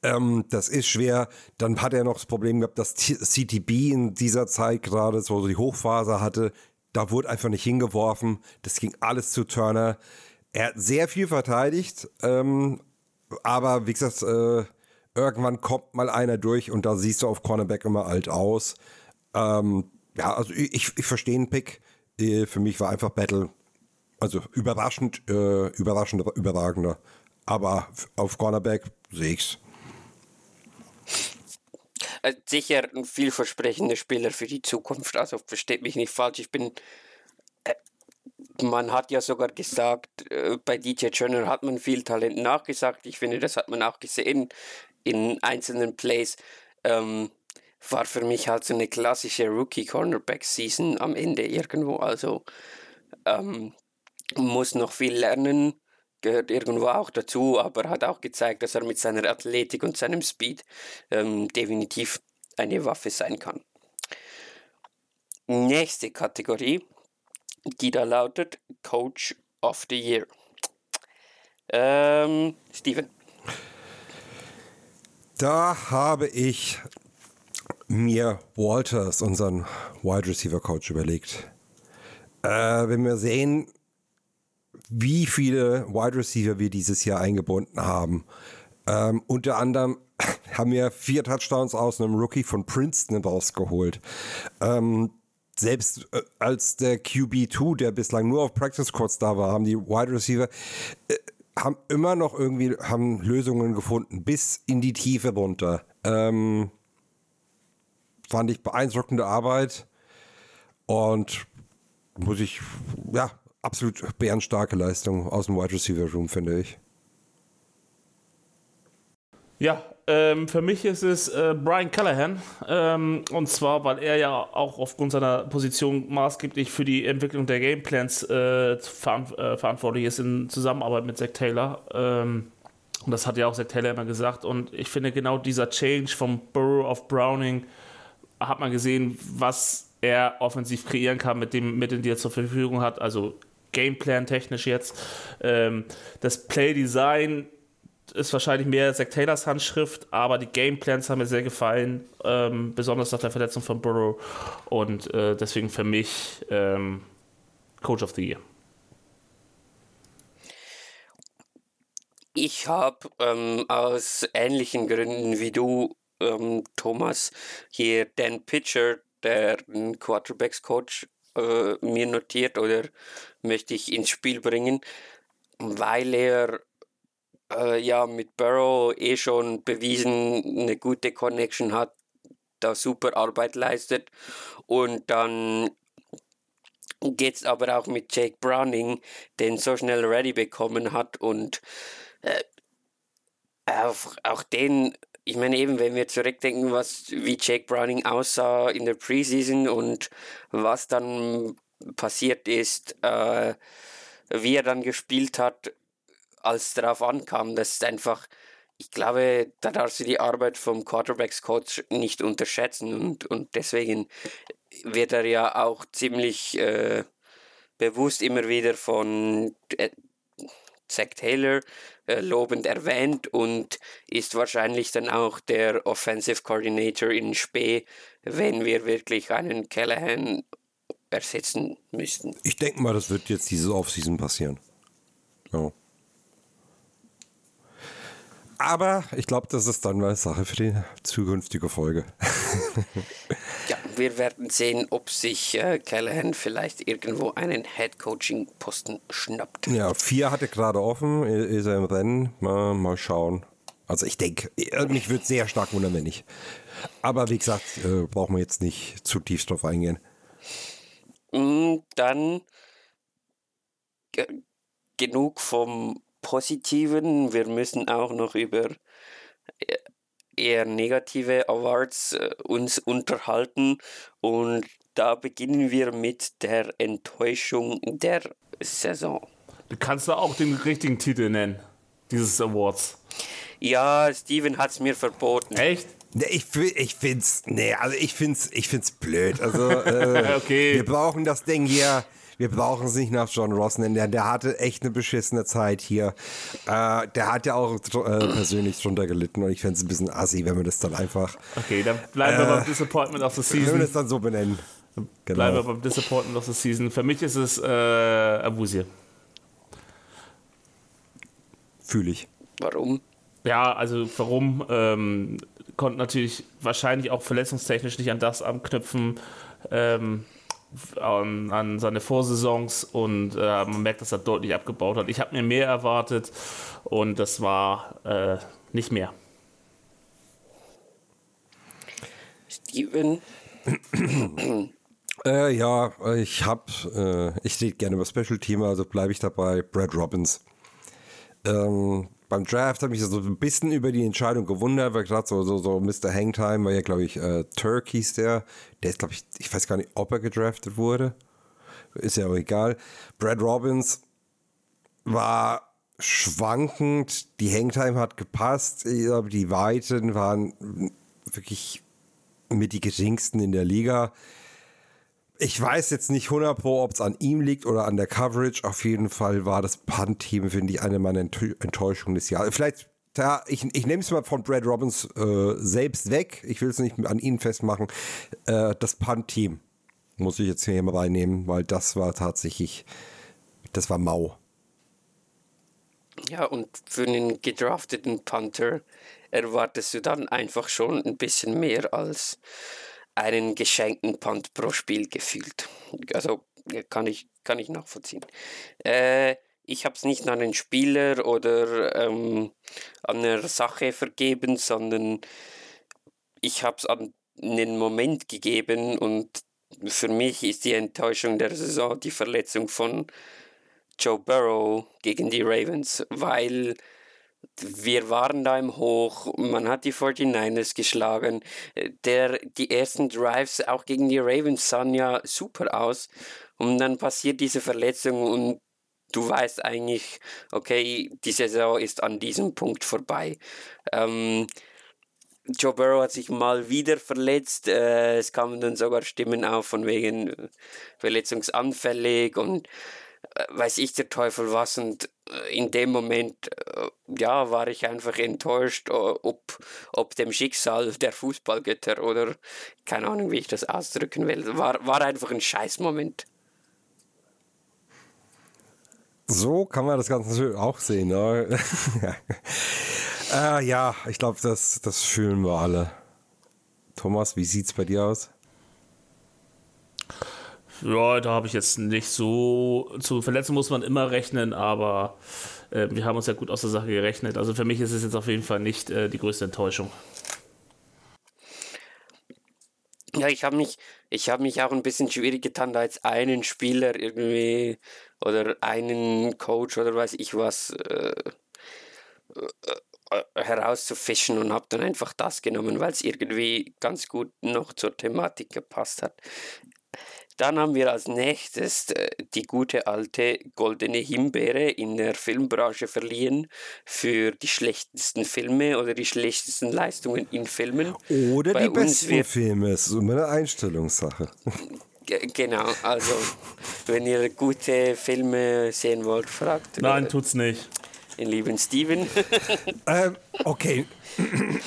ähm, das ist schwer. Dann hat er noch das Problem gehabt, dass CTB in dieser Zeit gerade so die Hochphase hatte. Da wurde einfach nicht hingeworfen. Das ging alles zu Turner. Er hat sehr viel verteidigt, ähm, aber wie gesagt, äh, irgendwann kommt mal einer durch und da siehst du auf Cornerback immer alt aus. Ähm, ja, also ich, ich, verstehe den Pick. Äh, Für mich war einfach Battle also überraschend, äh, überraschend, überragender. Aber auf Cornerback sehe ich's. Äh, sicher ein vielversprechender Spieler für die Zukunft. Also versteht mich nicht falsch. Ich bin. Äh, man hat ja sogar gesagt, äh, bei DJ Turner hat man viel Talent nachgesagt. Ich finde, das hat man auch gesehen in einzelnen Plays. Ähm, war für mich halt so eine klassische Rookie-Cornerback-Season am Ende irgendwo. Also ähm, muss noch viel lernen, gehört irgendwo auch dazu, aber hat auch gezeigt, dass er mit seiner Athletik und seinem Speed ähm, definitiv eine Waffe sein kann. Nächste Kategorie, die da lautet Coach of the Year. Ähm, Steven. Da habe ich mir Walters, unseren Wide Receiver Coach, überlegt. Äh, wenn wir sehen, wie viele Wide Receiver wir dieses Jahr eingebunden haben, ähm, unter anderem [laughs] haben wir vier Touchdowns aus einem Rookie von Princeton rausgeholt. Ähm, selbst äh, als der QB2, der bislang nur auf Practice Squads da war, haben die Wide Receiver äh, haben immer noch irgendwie haben Lösungen gefunden, bis in die Tiefe runter. Ähm, fand ich beeindruckende Arbeit und muss ich, ja, absolut bärenstarke Leistung aus dem Wide Receiver Room, finde ich. Ja, ähm, für mich ist es äh, Brian Callahan. Ähm, und zwar, weil er ja auch aufgrund seiner Position maßgeblich für die Entwicklung der Gameplans äh, veran äh, verantwortlich ist in Zusammenarbeit mit Zach Taylor. Ähm, und das hat ja auch Zach Taylor immer gesagt. Und ich finde genau dieser Change vom Burrow auf Browning hat man gesehen, was er offensiv kreieren kann mit den Mitteln, die er zur Verfügung hat. Also Gameplan technisch jetzt. Ähm, das Play-Design ist wahrscheinlich mehr Zach Taylors Handschrift, aber die Gameplans haben mir sehr gefallen, ähm, besonders nach der Verletzung von Burrow. Und äh, deswegen für mich ähm, Coach of the Year. Ich habe ähm, aus ähnlichen Gründen wie du, ähm, Thomas, hier Dan Pitcher, der Quarterbacks-Coach, äh, mir notiert oder möchte ich ins Spiel bringen, weil er äh, ja mit Burrow eh schon bewiesen eine gute Connection hat, da super Arbeit leistet. Und dann geht's aber auch mit Jake Browning, den so schnell ready bekommen hat und äh, auch, auch den, ich meine eben, wenn wir zurückdenken, was wie Jake Browning aussah in der Preseason und was dann passiert ist, äh, wie er dann gespielt hat, als darauf ankam, das ist einfach ich glaube, da darfst du die Arbeit vom Quarterbacks-Coach nicht unterschätzen und, und deswegen wird er ja auch ziemlich äh, bewusst immer wieder von äh, Zach Taylor äh, lobend erwähnt und ist wahrscheinlich dann auch der Offensive Coordinator in Spee, wenn wir wirklich einen Callahan ersetzen müssten. Ich denke mal, das wird jetzt diese Offseason passieren. Ja. Aber ich glaube, das ist dann mal Sache für die zukünftige Folge. ja, [laughs] wir werden sehen, ob sich äh, Callahan vielleicht irgendwo einen Head-Coaching-Posten schnappt. Ja, vier hatte gerade offen, ist er im Rennen. Mal, mal schauen. Also ich denke, mich würde sehr stark wundern, wenn nicht. Aber wie gesagt, äh, brauchen wir jetzt nicht zu tief drauf eingehen. Mm, dann genug vom Positiven. Wir müssen auch noch über äh, eher negative Awards äh, uns unterhalten und da beginnen wir mit der Enttäuschung der Saison. Du kannst da auch den richtigen Titel nennen, dieses Awards. Ja, Steven hat es mir verboten. Echt? Nee, ich, ich find's, nee, also ich find's, ich find's blöd. Also, äh, [laughs] okay. wir brauchen das Ding hier wir brauchen es nicht nach John Ross nennen. Der, der hatte echt eine beschissene Zeit hier. Äh, der hat ja auch äh, persönlich drunter gelitten und ich fände es ein bisschen assi, wenn wir das dann einfach. Okay, dann bleiben wir beim Disappointment of the Season. Wenn wir das dann so benennen. Genau. Bleiben wir beim Disappointment of the Season. Für mich ist es äh, Abusier. Fühle ich. Warum? Ja, also warum? Ähm, konnte natürlich wahrscheinlich auch verletzungstechnisch nicht an das anknüpfen, ähm, an, an seine Vorsaisons und äh, man merkt, dass er deutlich abgebaut hat. Ich habe mir mehr erwartet und das war äh, nicht mehr. Steven? [clears throat] äh, ja, ich habe, äh, ich rede gerne über Special-Team, also bleibe ich dabei. Brad Robbins. Ähm, beim Draft habe ich so ein bisschen über die Entscheidung gewundert, weil gerade so, so, so Mr. Hangtime war ja, glaube ich, äh, Turk hieß der. Der ist, glaube ich, ich weiß gar nicht, ob er gedraftet wurde. Ist ja auch egal. Brad Robbins war schwankend. Die Hangtime hat gepasst. Aber die Weiten waren wirklich mit die geringsten in der Liga. Ich weiß jetzt nicht 100 Pro, ob es an ihm liegt oder an der Coverage. Auf jeden Fall war das Punt-Team, finde ich, eine meiner Enttäuschungen des Jahres. Vielleicht, ja, ich, ich nehme es mal von Brad Robbins äh, selbst weg. Ich will es nicht an ihn festmachen. Äh, das Punt-Team muss ich jetzt hier mal reinnehmen, weil das war tatsächlich, das war mau. Ja, und für einen gedrafteten Punter erwartest du dann einfach schon ein bisschen mehr als einen geschenkten Punt pro Spiel gefühlt. Also kann ich, kann ich nachvollziehen. Äh, ich habe es nicht an einen Spieler oder ähm, an eine Sache vergeben, sondern ich habe es an einen Moment gegeben und für mich ist die Enttäuschung der Saison die Verletzung von Joe Burrow gegen die Ravens, weil wir waren da im Hoch, man hat die 49ers geschlagen. Der, die ersten Drives auch gegen die Ravens sahen ja super aus. Und dann passiert diese Verletzung und du weißt eigentlich, okay, die Saison ist an diesem Punkt vorbei. Ähm, Joe Burrow hat sich mal wieder verletzt. Äh, es kamen dann sogar Stimmen auf von wegen verletzungsanfällig und äh, weiß ich der Teufel was. Und äh, in dem Moment, äh, ja, war ich einfach enttäuscht, ob, ob dem Schicksal der Fußballgötter oder keine Ahnung, wie ich das ausdrücken will. War, war einfach ein Scheißmoment. So kann man das Ganze auch sehen. Ne? [laughs] äh, ja, ich glaube, das, das fühlen wir alle. Thomas, wie sieht es bei dir aus? Ja, da habe ich jetzt nicht so. Zu Verletzungen muss man immer rechnen, aber äh, wir haben uns ja gut aus der Sache gerechnet. Also für mich ist es jetzt auf jeden Fall nicht äh, die größte Enttäuschung. Ja, ich habe mich, ich habe mich auch ein bisschen schwierig getan, da jetzt einen Spieler irgendwie oder einen Coach oder weiß ich was äh, äh, herauszufischen und habe dann einfach das genommen, weil es irgendwie ganz gut noch zur Thematik gepasst hat Dann haben wir als nächstes äh, die gute alte goldene Himbeere in der Filmbranche verliehen für die schlechtesten Filme oder die schlechtesten Leistungen in Filmen. Oder Bei die besten wird- Filme. Es ist immer eine Einstellungssache. Ge- Genau, also wenn ihr gute Filme sehen wollt, fragt Nein, äh, tut's nicht. den lieben Steven. [laughs] ähm, okay.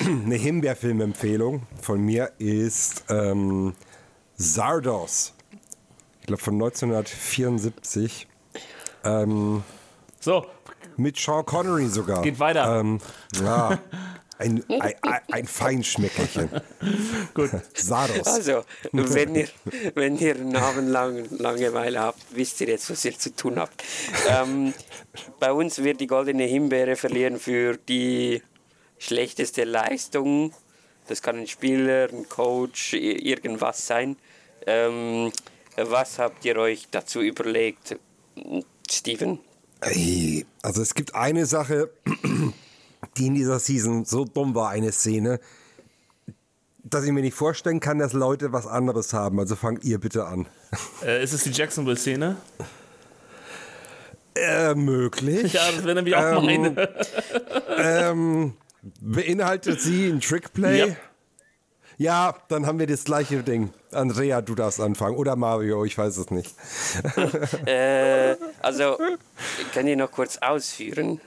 Eine Himbeerfilmempfehlung von mir ist ähm, Zardos. Ich glaube von 1974. Ähm, So, mit Sean Connery sogar. Geht weiter. Ähm, ja, ein, ein, ein, ein Feinschmeckerchen. [laughs] gut. Zardos. Also, [laughs] wenn ihr, wenn ihr einen Abend lang Langeweile habt, wisst ihr jetzt, was ihr zu tun habt. Ähm, bei uns wird die goldene Himbeere verlieren für die schlechteste Leistung. Das kann ein Spieler, ein Coach, irgendwas sein. Ähm, was habt ihr euch dazu überlegt, Steven? Also es gibt eine Sache, [clears throat] die in dieser Season so dumm war, eine Szene, dass ich mir nicht vorstellen kann, dass Leute was anderes haben. Also fangt ihr bitte an. [laughs] Äh, ist es die Jacksonville-Szene? Äh, möglich. Ja, das wäre nämlich auch Ähm, meine. ähm, beinhaltet sie ein Trickplay? Ja. Ja, dann haben wir das gleiche Ding. Andrea, du darfst anfangen. Oder Mario, ich weiß es nicht. [laughs] Äh, also, kann ich noch kurz ausführen?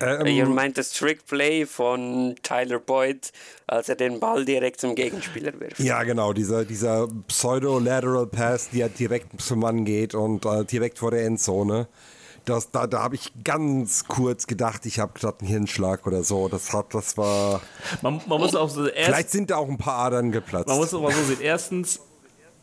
Ähm, Ihr meint das Trickplay von Tyler Boyd, als er den Ball direkt zum Gegenspieler wirft. Ja, genau, dieser, dieser Pseudo-Lateral Pass, der direkt zum Mann geht und äh, direkt vor der Endzone. Das, da da habe ich ganz kurz gedacht, ich habe gerade einen Hirnschlag oder so. Das, hat, das war. Man, man muss auch so erst, Vielleicht sind da auch ein paar Adern geplatzt. Man muss aber so sehen. Erstens,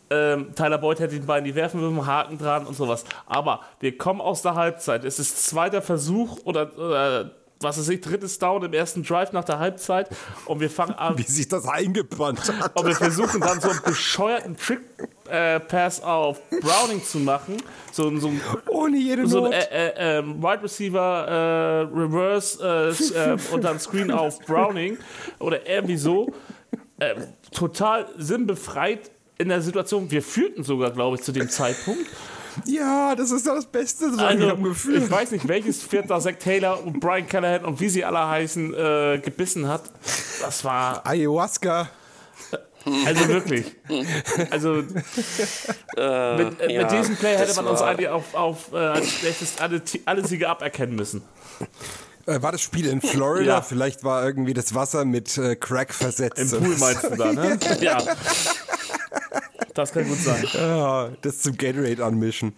ähm, Tyler Boyd hätte den Ball in die werfen mit einem Haken dran und sowas. Aber wir kommen aus der Halbzeit. Es ist zweiter Versuch oder, oder was weiß ich, drittes Down im ersten Drive nach der Halbzeit und wir fangen an. [laughs] Wie sich das eingebrannt hat. Und wir versuchen dann so einen bescheuerten Trick-Pass auf Browning zu machen. So, so, ein- Ohne jede so ein äh, äh, ähm, Wide Receiver äh, Reverse äh, s- äh, [laughs] und dann Screen auf Browning oder irgendwie so. Ähm, total sinnbefreit in der Situation. Wir führten sogar, glaube ich, zu dem Zeitpunkt. Ja, das ist das Beste dran Also, am Gefühl. ich weiß nicht, welches Pferd da Zach Taylor und Brian Callahan und wie sie alle heißen, äh, gebissen hat. Das war, Ayahuasca. also wirklich. Also mit, äh, ja, mit diesem Play hätte man uns eigentlich auf, auf äh, als schlechtes alle, alle Siege aberkennen müssen. Äh, war das Spiel in Florida? Ja. Vielleicht war irgendwie das Wasser mit äh, Crack versetzt. Im Pool meinst du da, ne? [laughs] Ja. Das kann gut sein. [laughs] Ja, das zum Gatorade anmischen.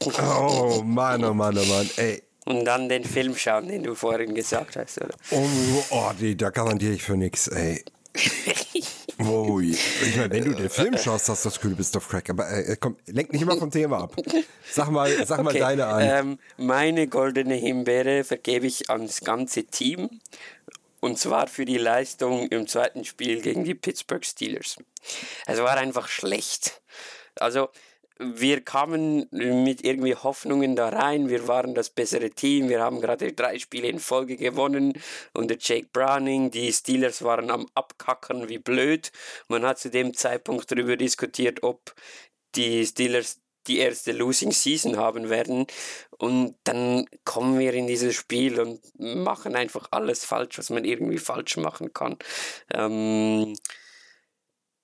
Oh Mann, oh Mann, oh Mann. Ey. Und dann den Film schauen, den du vorhin gesagt hast, oder? Oh, oh nee, da garantiere ich für nichts, ey. [laughs] Oh, ich meine, wenn du den Film schaust, hast du das Gefühl, du bist auf Crack. Aber äh, komm, lenk nicht immer vom Thema ab. Sag mal, sag mal Okay, deine an. Ähm, meine goldene Himbeere vergebe ich ans ganze Team. Und zwar für die Leistung im zweiten Spiel gegen die Pittsburgh Steelers. Es war einfach schlecht. Also, wir kamen mit irgendwie Hoffnungen da rein. Wir waren das bessere Team. Wir haben gerade drei Spiele in Folge gewonnen unter Jake Browning. Die Steelers waren am Abkackern wie blöd. Man hat zu dem Zeitpunkt darüber diskutiert, ob die Steelers die erste Losing Season haben werden. Und dann kommen wir in dieses Spiel und machen einfach alles falsch, was man irgendwie falsch machen kann. Ähm,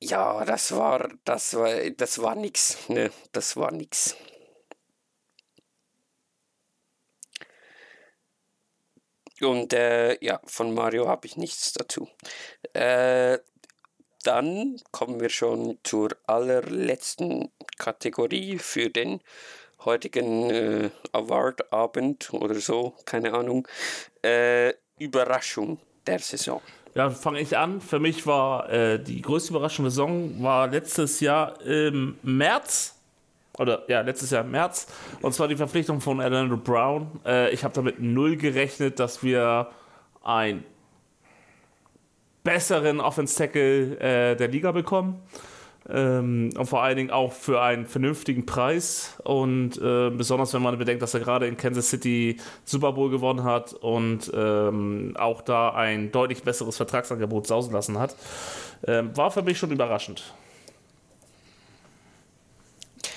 ja, das war, das war, das war nix. Ne, das war nix. Und äh, ja, von Mario habe ich nichts dazu. Äh, dann kommen wir schon zur allerletzten Kategorie für den heutigen äh, Award-Abend oder so, keine Ahnung. Äh, Überraschung der Saison. Ja, fange ich an. Für mich war äh, die größte Überraschung der Saison war letztes Jahr im März. Oder ja, letztes Jahr im März. Und zwar die Verpflichtung von Orlando Brown. Äh, ich habe damit null gerechnet, dass wir einen besseren Offense-Tackle äh, der Liga bekommen. Ähm, und vor allen Dingen auch für einen vernünftigen Preis. Und äh, besonders wenn man bedenkt, dass er gerade in Kansas City Super Bowl gewonnen hat und ähm, auch da ein deutlich besseres Vertragsangebot sausen lassen hat. Ähm, war für mich schon überraschend.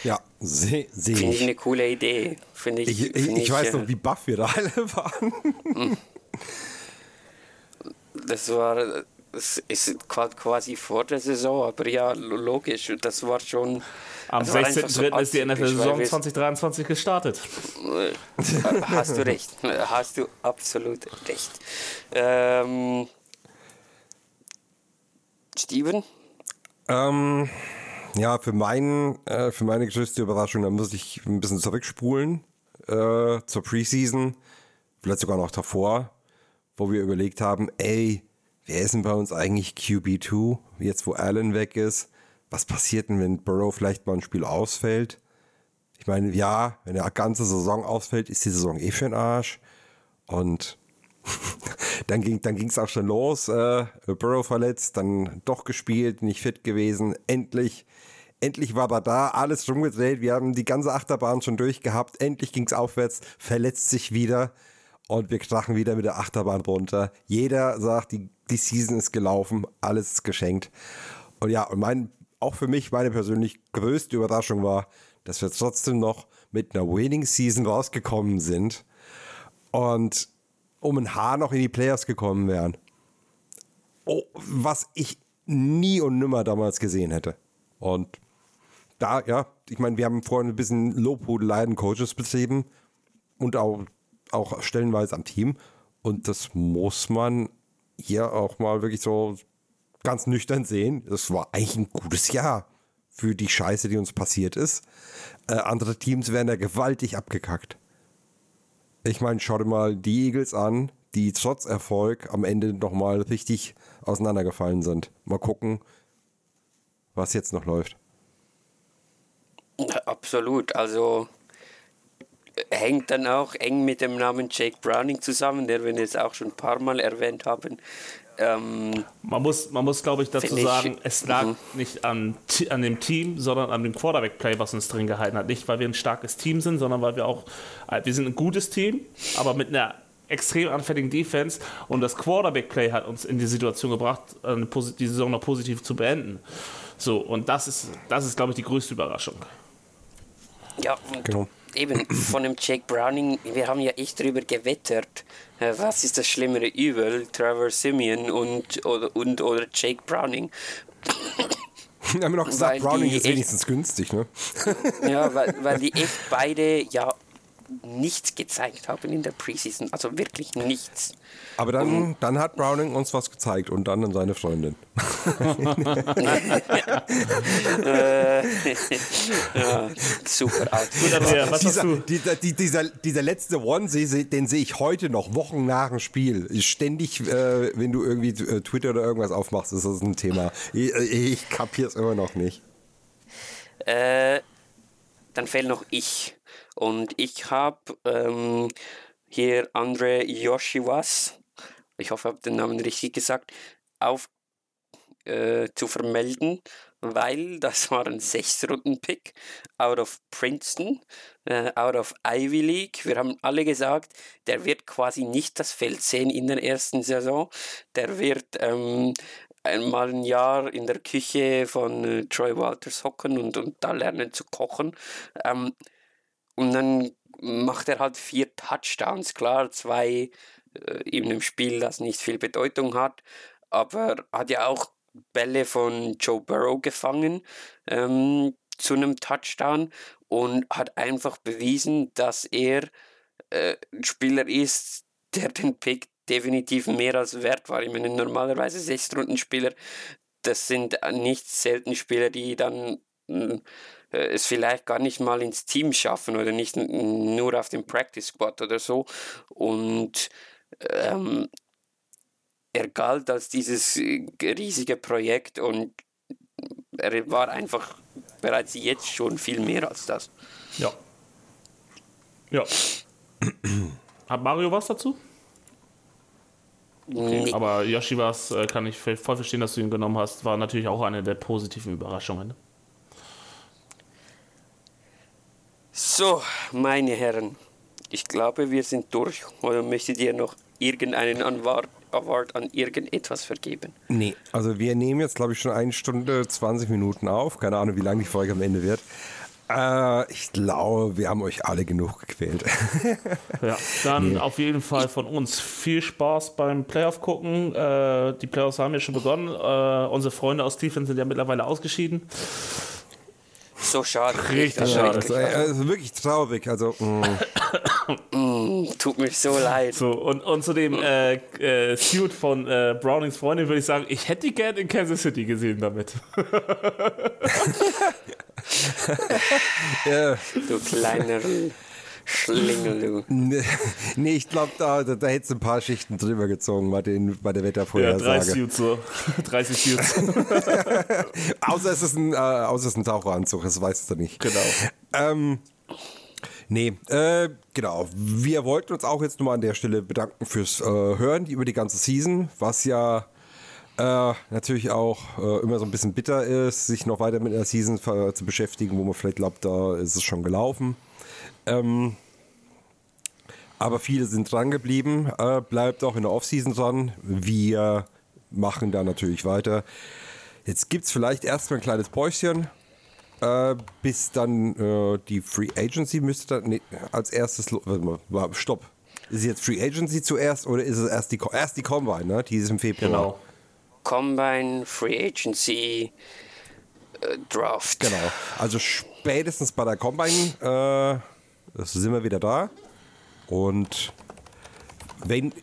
Ja, sehe seh Finde ich ich. eine coole Idee. Finde ich, Ich, ich, finde ich weiß äh, noch, wie baff wir da alle waren. [laughs] Das war es ist qua- quasi vor der Saison, aber ja, lo- logisch. Das war schon. Am das war einfach so 16.03. ist die NFL-Saison wir- 2023 gestartet. Äh, Hast du recht. [laughs] Hast du absolut recht. Ähm, Steven? Ähm, ja, für, meinen, äh, für meine größte Überraschung, da muss ich ein bisschen zurückspulen äh, zur Preseason, vielleicht sogar noch davor, wo wir überlegt haben, ey, wer ist denn bei uns eigentlich QB2, jetzt wo Allen weg ist? Was passiert denn, wenn Burrow vielleicht mal ein Spiel ausfällt? Ich meine, ja, wenn eine ganze Saison ausfällt, ist die Saison eh für den Arsch. Und [laughs] dann ging dann ging's auch schon los. Äh, Burrow verletzt, dann doch gespielt, nicht fit gewesen. Endlich, endlich war er da, alles rumgedreht. Wir haben die ganze Achterbahn schon durchgehabt. Endlich ging's aufwärts, verletzt sich wieder und wir krachen wieder mit der Achterbahn runter. Jeder sagt, die, die Season ist gelaufen, alles ist geschenkt. Und ja, und mein, auch für mich meine persönlich größte Überraschung war, dass wir trotzdem noch mit einer Winning Season rausgekommen sind und um ein Haar noch in die Playoffs gekommen wären. Oh, was ich nie und nimmer damals gesehen hätte. Und da, ja, ich meine, wir haben vorhin ein bisschen Lobhudeleien Coaches betrieben und auch, auch stellenweise am Team. Und das muss man hier auch mal wirklich so ganz nüchtern sehen. Das war eigentlich ein gutes Jahr für die Scheiße, die uns passiert ist. Äh, andere Teams werden da gewaltig abgekackt. Ich meine, schau dir mal die Eagles an, die trotz Erfolg am Ende nochmal richtig auseinandergefallen sind. Mal gucken, was jetzt noch läuft. Absolut. Also hängt dann auch eng mit dem Namen Jake Browning zusammen, der wir jetzt auch schon ein paar Mal erwähnt haben. Ähm, Man muss, man muss glaube ich, dazu Finde ich- sagen, es lag Mhm. nicht an, an dem Team, sondern an dem Quarterback-Play, was uns drin gehalten hat. Nicht, weil wir ein starkes Team sind, sondern weil wir auch, äh, wir sind ein gutes Team, aber mit einer extrem anfälligen Defense und das Quarterback-Play hat uns in die Situation gebracht, die Saison noch positiv zu beenden. So, und das ist, das ist, glaube ich, die größte Überraschung. ja, Genau. Eben von dem Jake Browning, wir haben ja echt drüber gewettert. äh, Was ist das schlimmere Übel, Trevor Simeon und oder, und, oder Jake Browning? Wir haben noch gesagt, Weil Browning ist echt- wenigstens günstig, ne? Ja, weil, weil die echt beide ja nichts gezeigt haben in der Preseason. Also wirklich nichts. Aber dann, dann hat Browning uns was gezeigt und dann an seine Freundin. [laughs] [laughs] [laughs] ja, super hast Dieser, du? dieser, die- dieser, dieser letzte se- den sehe ich heute noch, Wochen nach dem Spiel. Ständig, äh, wenn du irgendwie äh, Twitter oder irgendwas aufmachst, ist das ein Thema. Ich, ich kapier's immer noch nicht. Äh, dann fehlt noch ich. Und ich habe ähm, hier Andre Yoshiwas, ich hoffe, ich habe den Namen richtig gesagt, auf äh, zu vermelden, weil das war ein Sechs-Runden-Pick out of Princeton, äh, out of Ivy League. Wir haben alle gesagt, der wird quasi nicht das Feld sehen in der ersten Saison. Der wird ähm, einmal ein Jahr in der Küche von äh, Troy Walters hocken und, und da lernen zu kochen. Ähm, und dann macht er halt vier Touchdowns, klar, zwei äh, in einem Spiel, das nicht viel Bedeutung hat, aber hat ja auch Bälle von Joe Burrow gefangen ähm, zu einem Touchdown und hat einfach bewiesen, dass er äh, ein Spieler ist, der den Pick definitiv mehr als wert war. Ich meine, normalerweise Sechs-Runden-Spieler, das sind nicht selten Spieler, die dann äh, es vielleicht gar nicht mal ins Team schaffen oder nicht nur auf dem Practice Squad oder so. Und ähm, er galt als dieses äh, riesige Projekt und er war einfach bereits jetzt schon viel mehr als das. Ja. Ja. Hat Mario was dazu? Nee. Aber Yoshiwas äh, kann ich voll voll verstehen, dass du ihn genommen hast. War natürlich auch eine der positiven Überraschungen. Ne? So, meine Herren, ich glaube, wir sind durch. Oder möchtet ihr noch irgendeinen Award, Award an irgendetwas vergeben? Nee, also wir nehmen jetzt, glaube ich, schon eine Stunde 20 Minuten auf. Keine Ahnung, wie lange die Folge am Ende wird. Äh, ich glaube, wir haben euch alle genug gequält. [laughs] Ja, dann auf jeden Fall von uns viel Spaß beim Playoff gucken. Äh, die Playoffs haben ja schon begonnen. Äh, unsere Freunde aus Stephen sind ja mittlerweile ausgeschieden. So schade. Richtig schade. also, also wirklich traurig. Also, mm. [clears throat] Tut mir so leid. So, und, und zu dem äh, äh, Suit von äh, Brownings Freundin würde ich sagen, ich hätte die gern in Kansas City gesehen damit. [laughs] ja. [laughs] Du kleiner Schlingel, du. [laughs] Nee, ich glaube, da, da, da hätte ein paar Schichten drüber gezogen bei, den, bei der Ja, Wettervorhersage. Suits so. 30 Suits. außer, es ist ein, äh, außer es ist ein Taucheranzug, das weißt du nicht. genau. Ähm, nee, äh, genau. Wir wollten uns auch jetzt nochmal an der Stelle bedanken fürs äh, Hören über die ganze Season, was ja äh, natürlich auch äh, immer so ein bisschen bitter ist, sich noch weiter mit einer Season zu beschäftigen, wo man vielleicht glaubt, da ist es schon gelaufen. Ähm, aber viele sind dran geblieben. Äh, bleibt auch in der Offseason dran. Wir machen da natürlich weiter. Jetzt gibt es vielleicht erstmal ein kleines Päuschen, äh, bis dann äh, die Free Agency müsste dann nee, als erstes. Warte mal, stopp. Ist jetzt Free Agency zuerst oder ist es erst die, erst die Combine, ne? Die ist im Februar. Genau. Combine, Free Agency, äh, Draft. Genau. Also spätestens bei der Combine äh, das sind wir wieder da. Und wenn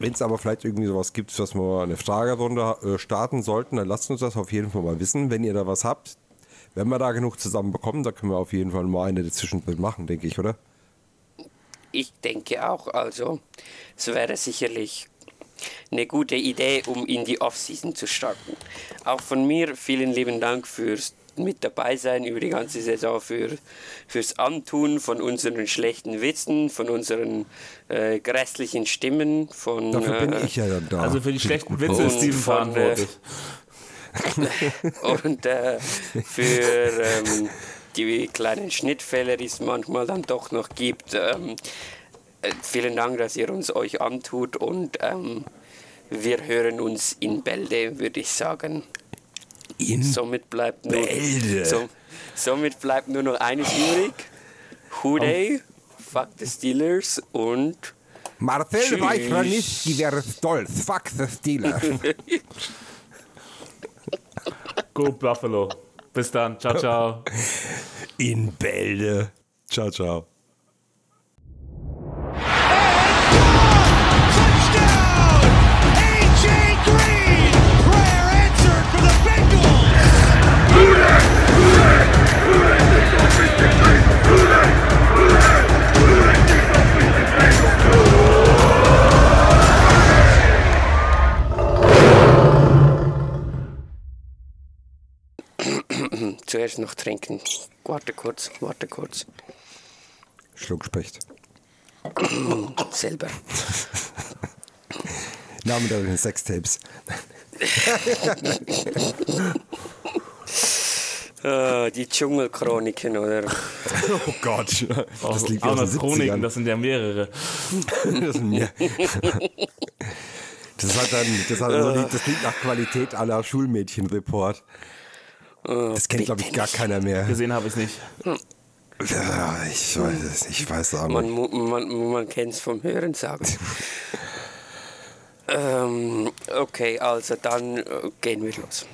es aber vielleicht irgendwie sowas gibt, was wir eine Fragerunde äh, starten sollten, dann lasst uns das auf jeden Fall mal wissen. Wenn ihr da was habt, wenn wir da genug zusammen bekommen, da können wir auf jeden Fall mal eine dazwischen machen, denke ich, oder? Ich denke auch, also es wäre sicherlich eine gute Idee, um in die Offseason zu starten. Auch von mir vielen lieben Dank fürs mit dabei sein über die ganze Saison, für, fürs Antun von unseren schlechten Witzen, von unseren äh, grässlichen Stimmen, von Dafür bin äh, ich ja dann da. Also für die schlechten. Witze ist Steven äh, verantwortlich. [laughs] und äh, für ähm, die kleinen Schnittfehler, die es manchmal dann doch noch gibt. Ähm, äh, vielen Dank, dass ihr uns euch antut und ähm, wir hören uns in Bälde, würde ich sagen. In Somit bleibt nur, Bälde. so, somit bleibt nur noch eines übrig. Hooday, fuck the Steelers und Marcel Tschüss. Reichranitzky wäre stolz. Fuck the Steelers. [laughs] Go Buffalo. Bis dann. Ciao, ciao. In Bälde. Ciao, ciao. Zuerst noch trinken. Warte kurz, warte kurz. Schluckspecht. [clears throat] Selber. [laughs] Name der Sextapes. [laughs] Ah, die Dschungelchroniken, oder? [laughs] Oh Gott. Das liegt aus den Chroniken, 70ern. das sind ja mehrere. [laughs] Das, sind mir. das hat dann, das, hat so die, das klingt nach Qualität aller Schulmädchenreport. Das kennt, glaube ich, gar keiner mehr. Gesehen habe ich es nicht. Ja, ich weiß es nicht. Ich weiß es auch Man, nicht. mu- man, man kennt es vom Hören sagen. [laughs] ähm, okay, also dann äh, gehen wir los.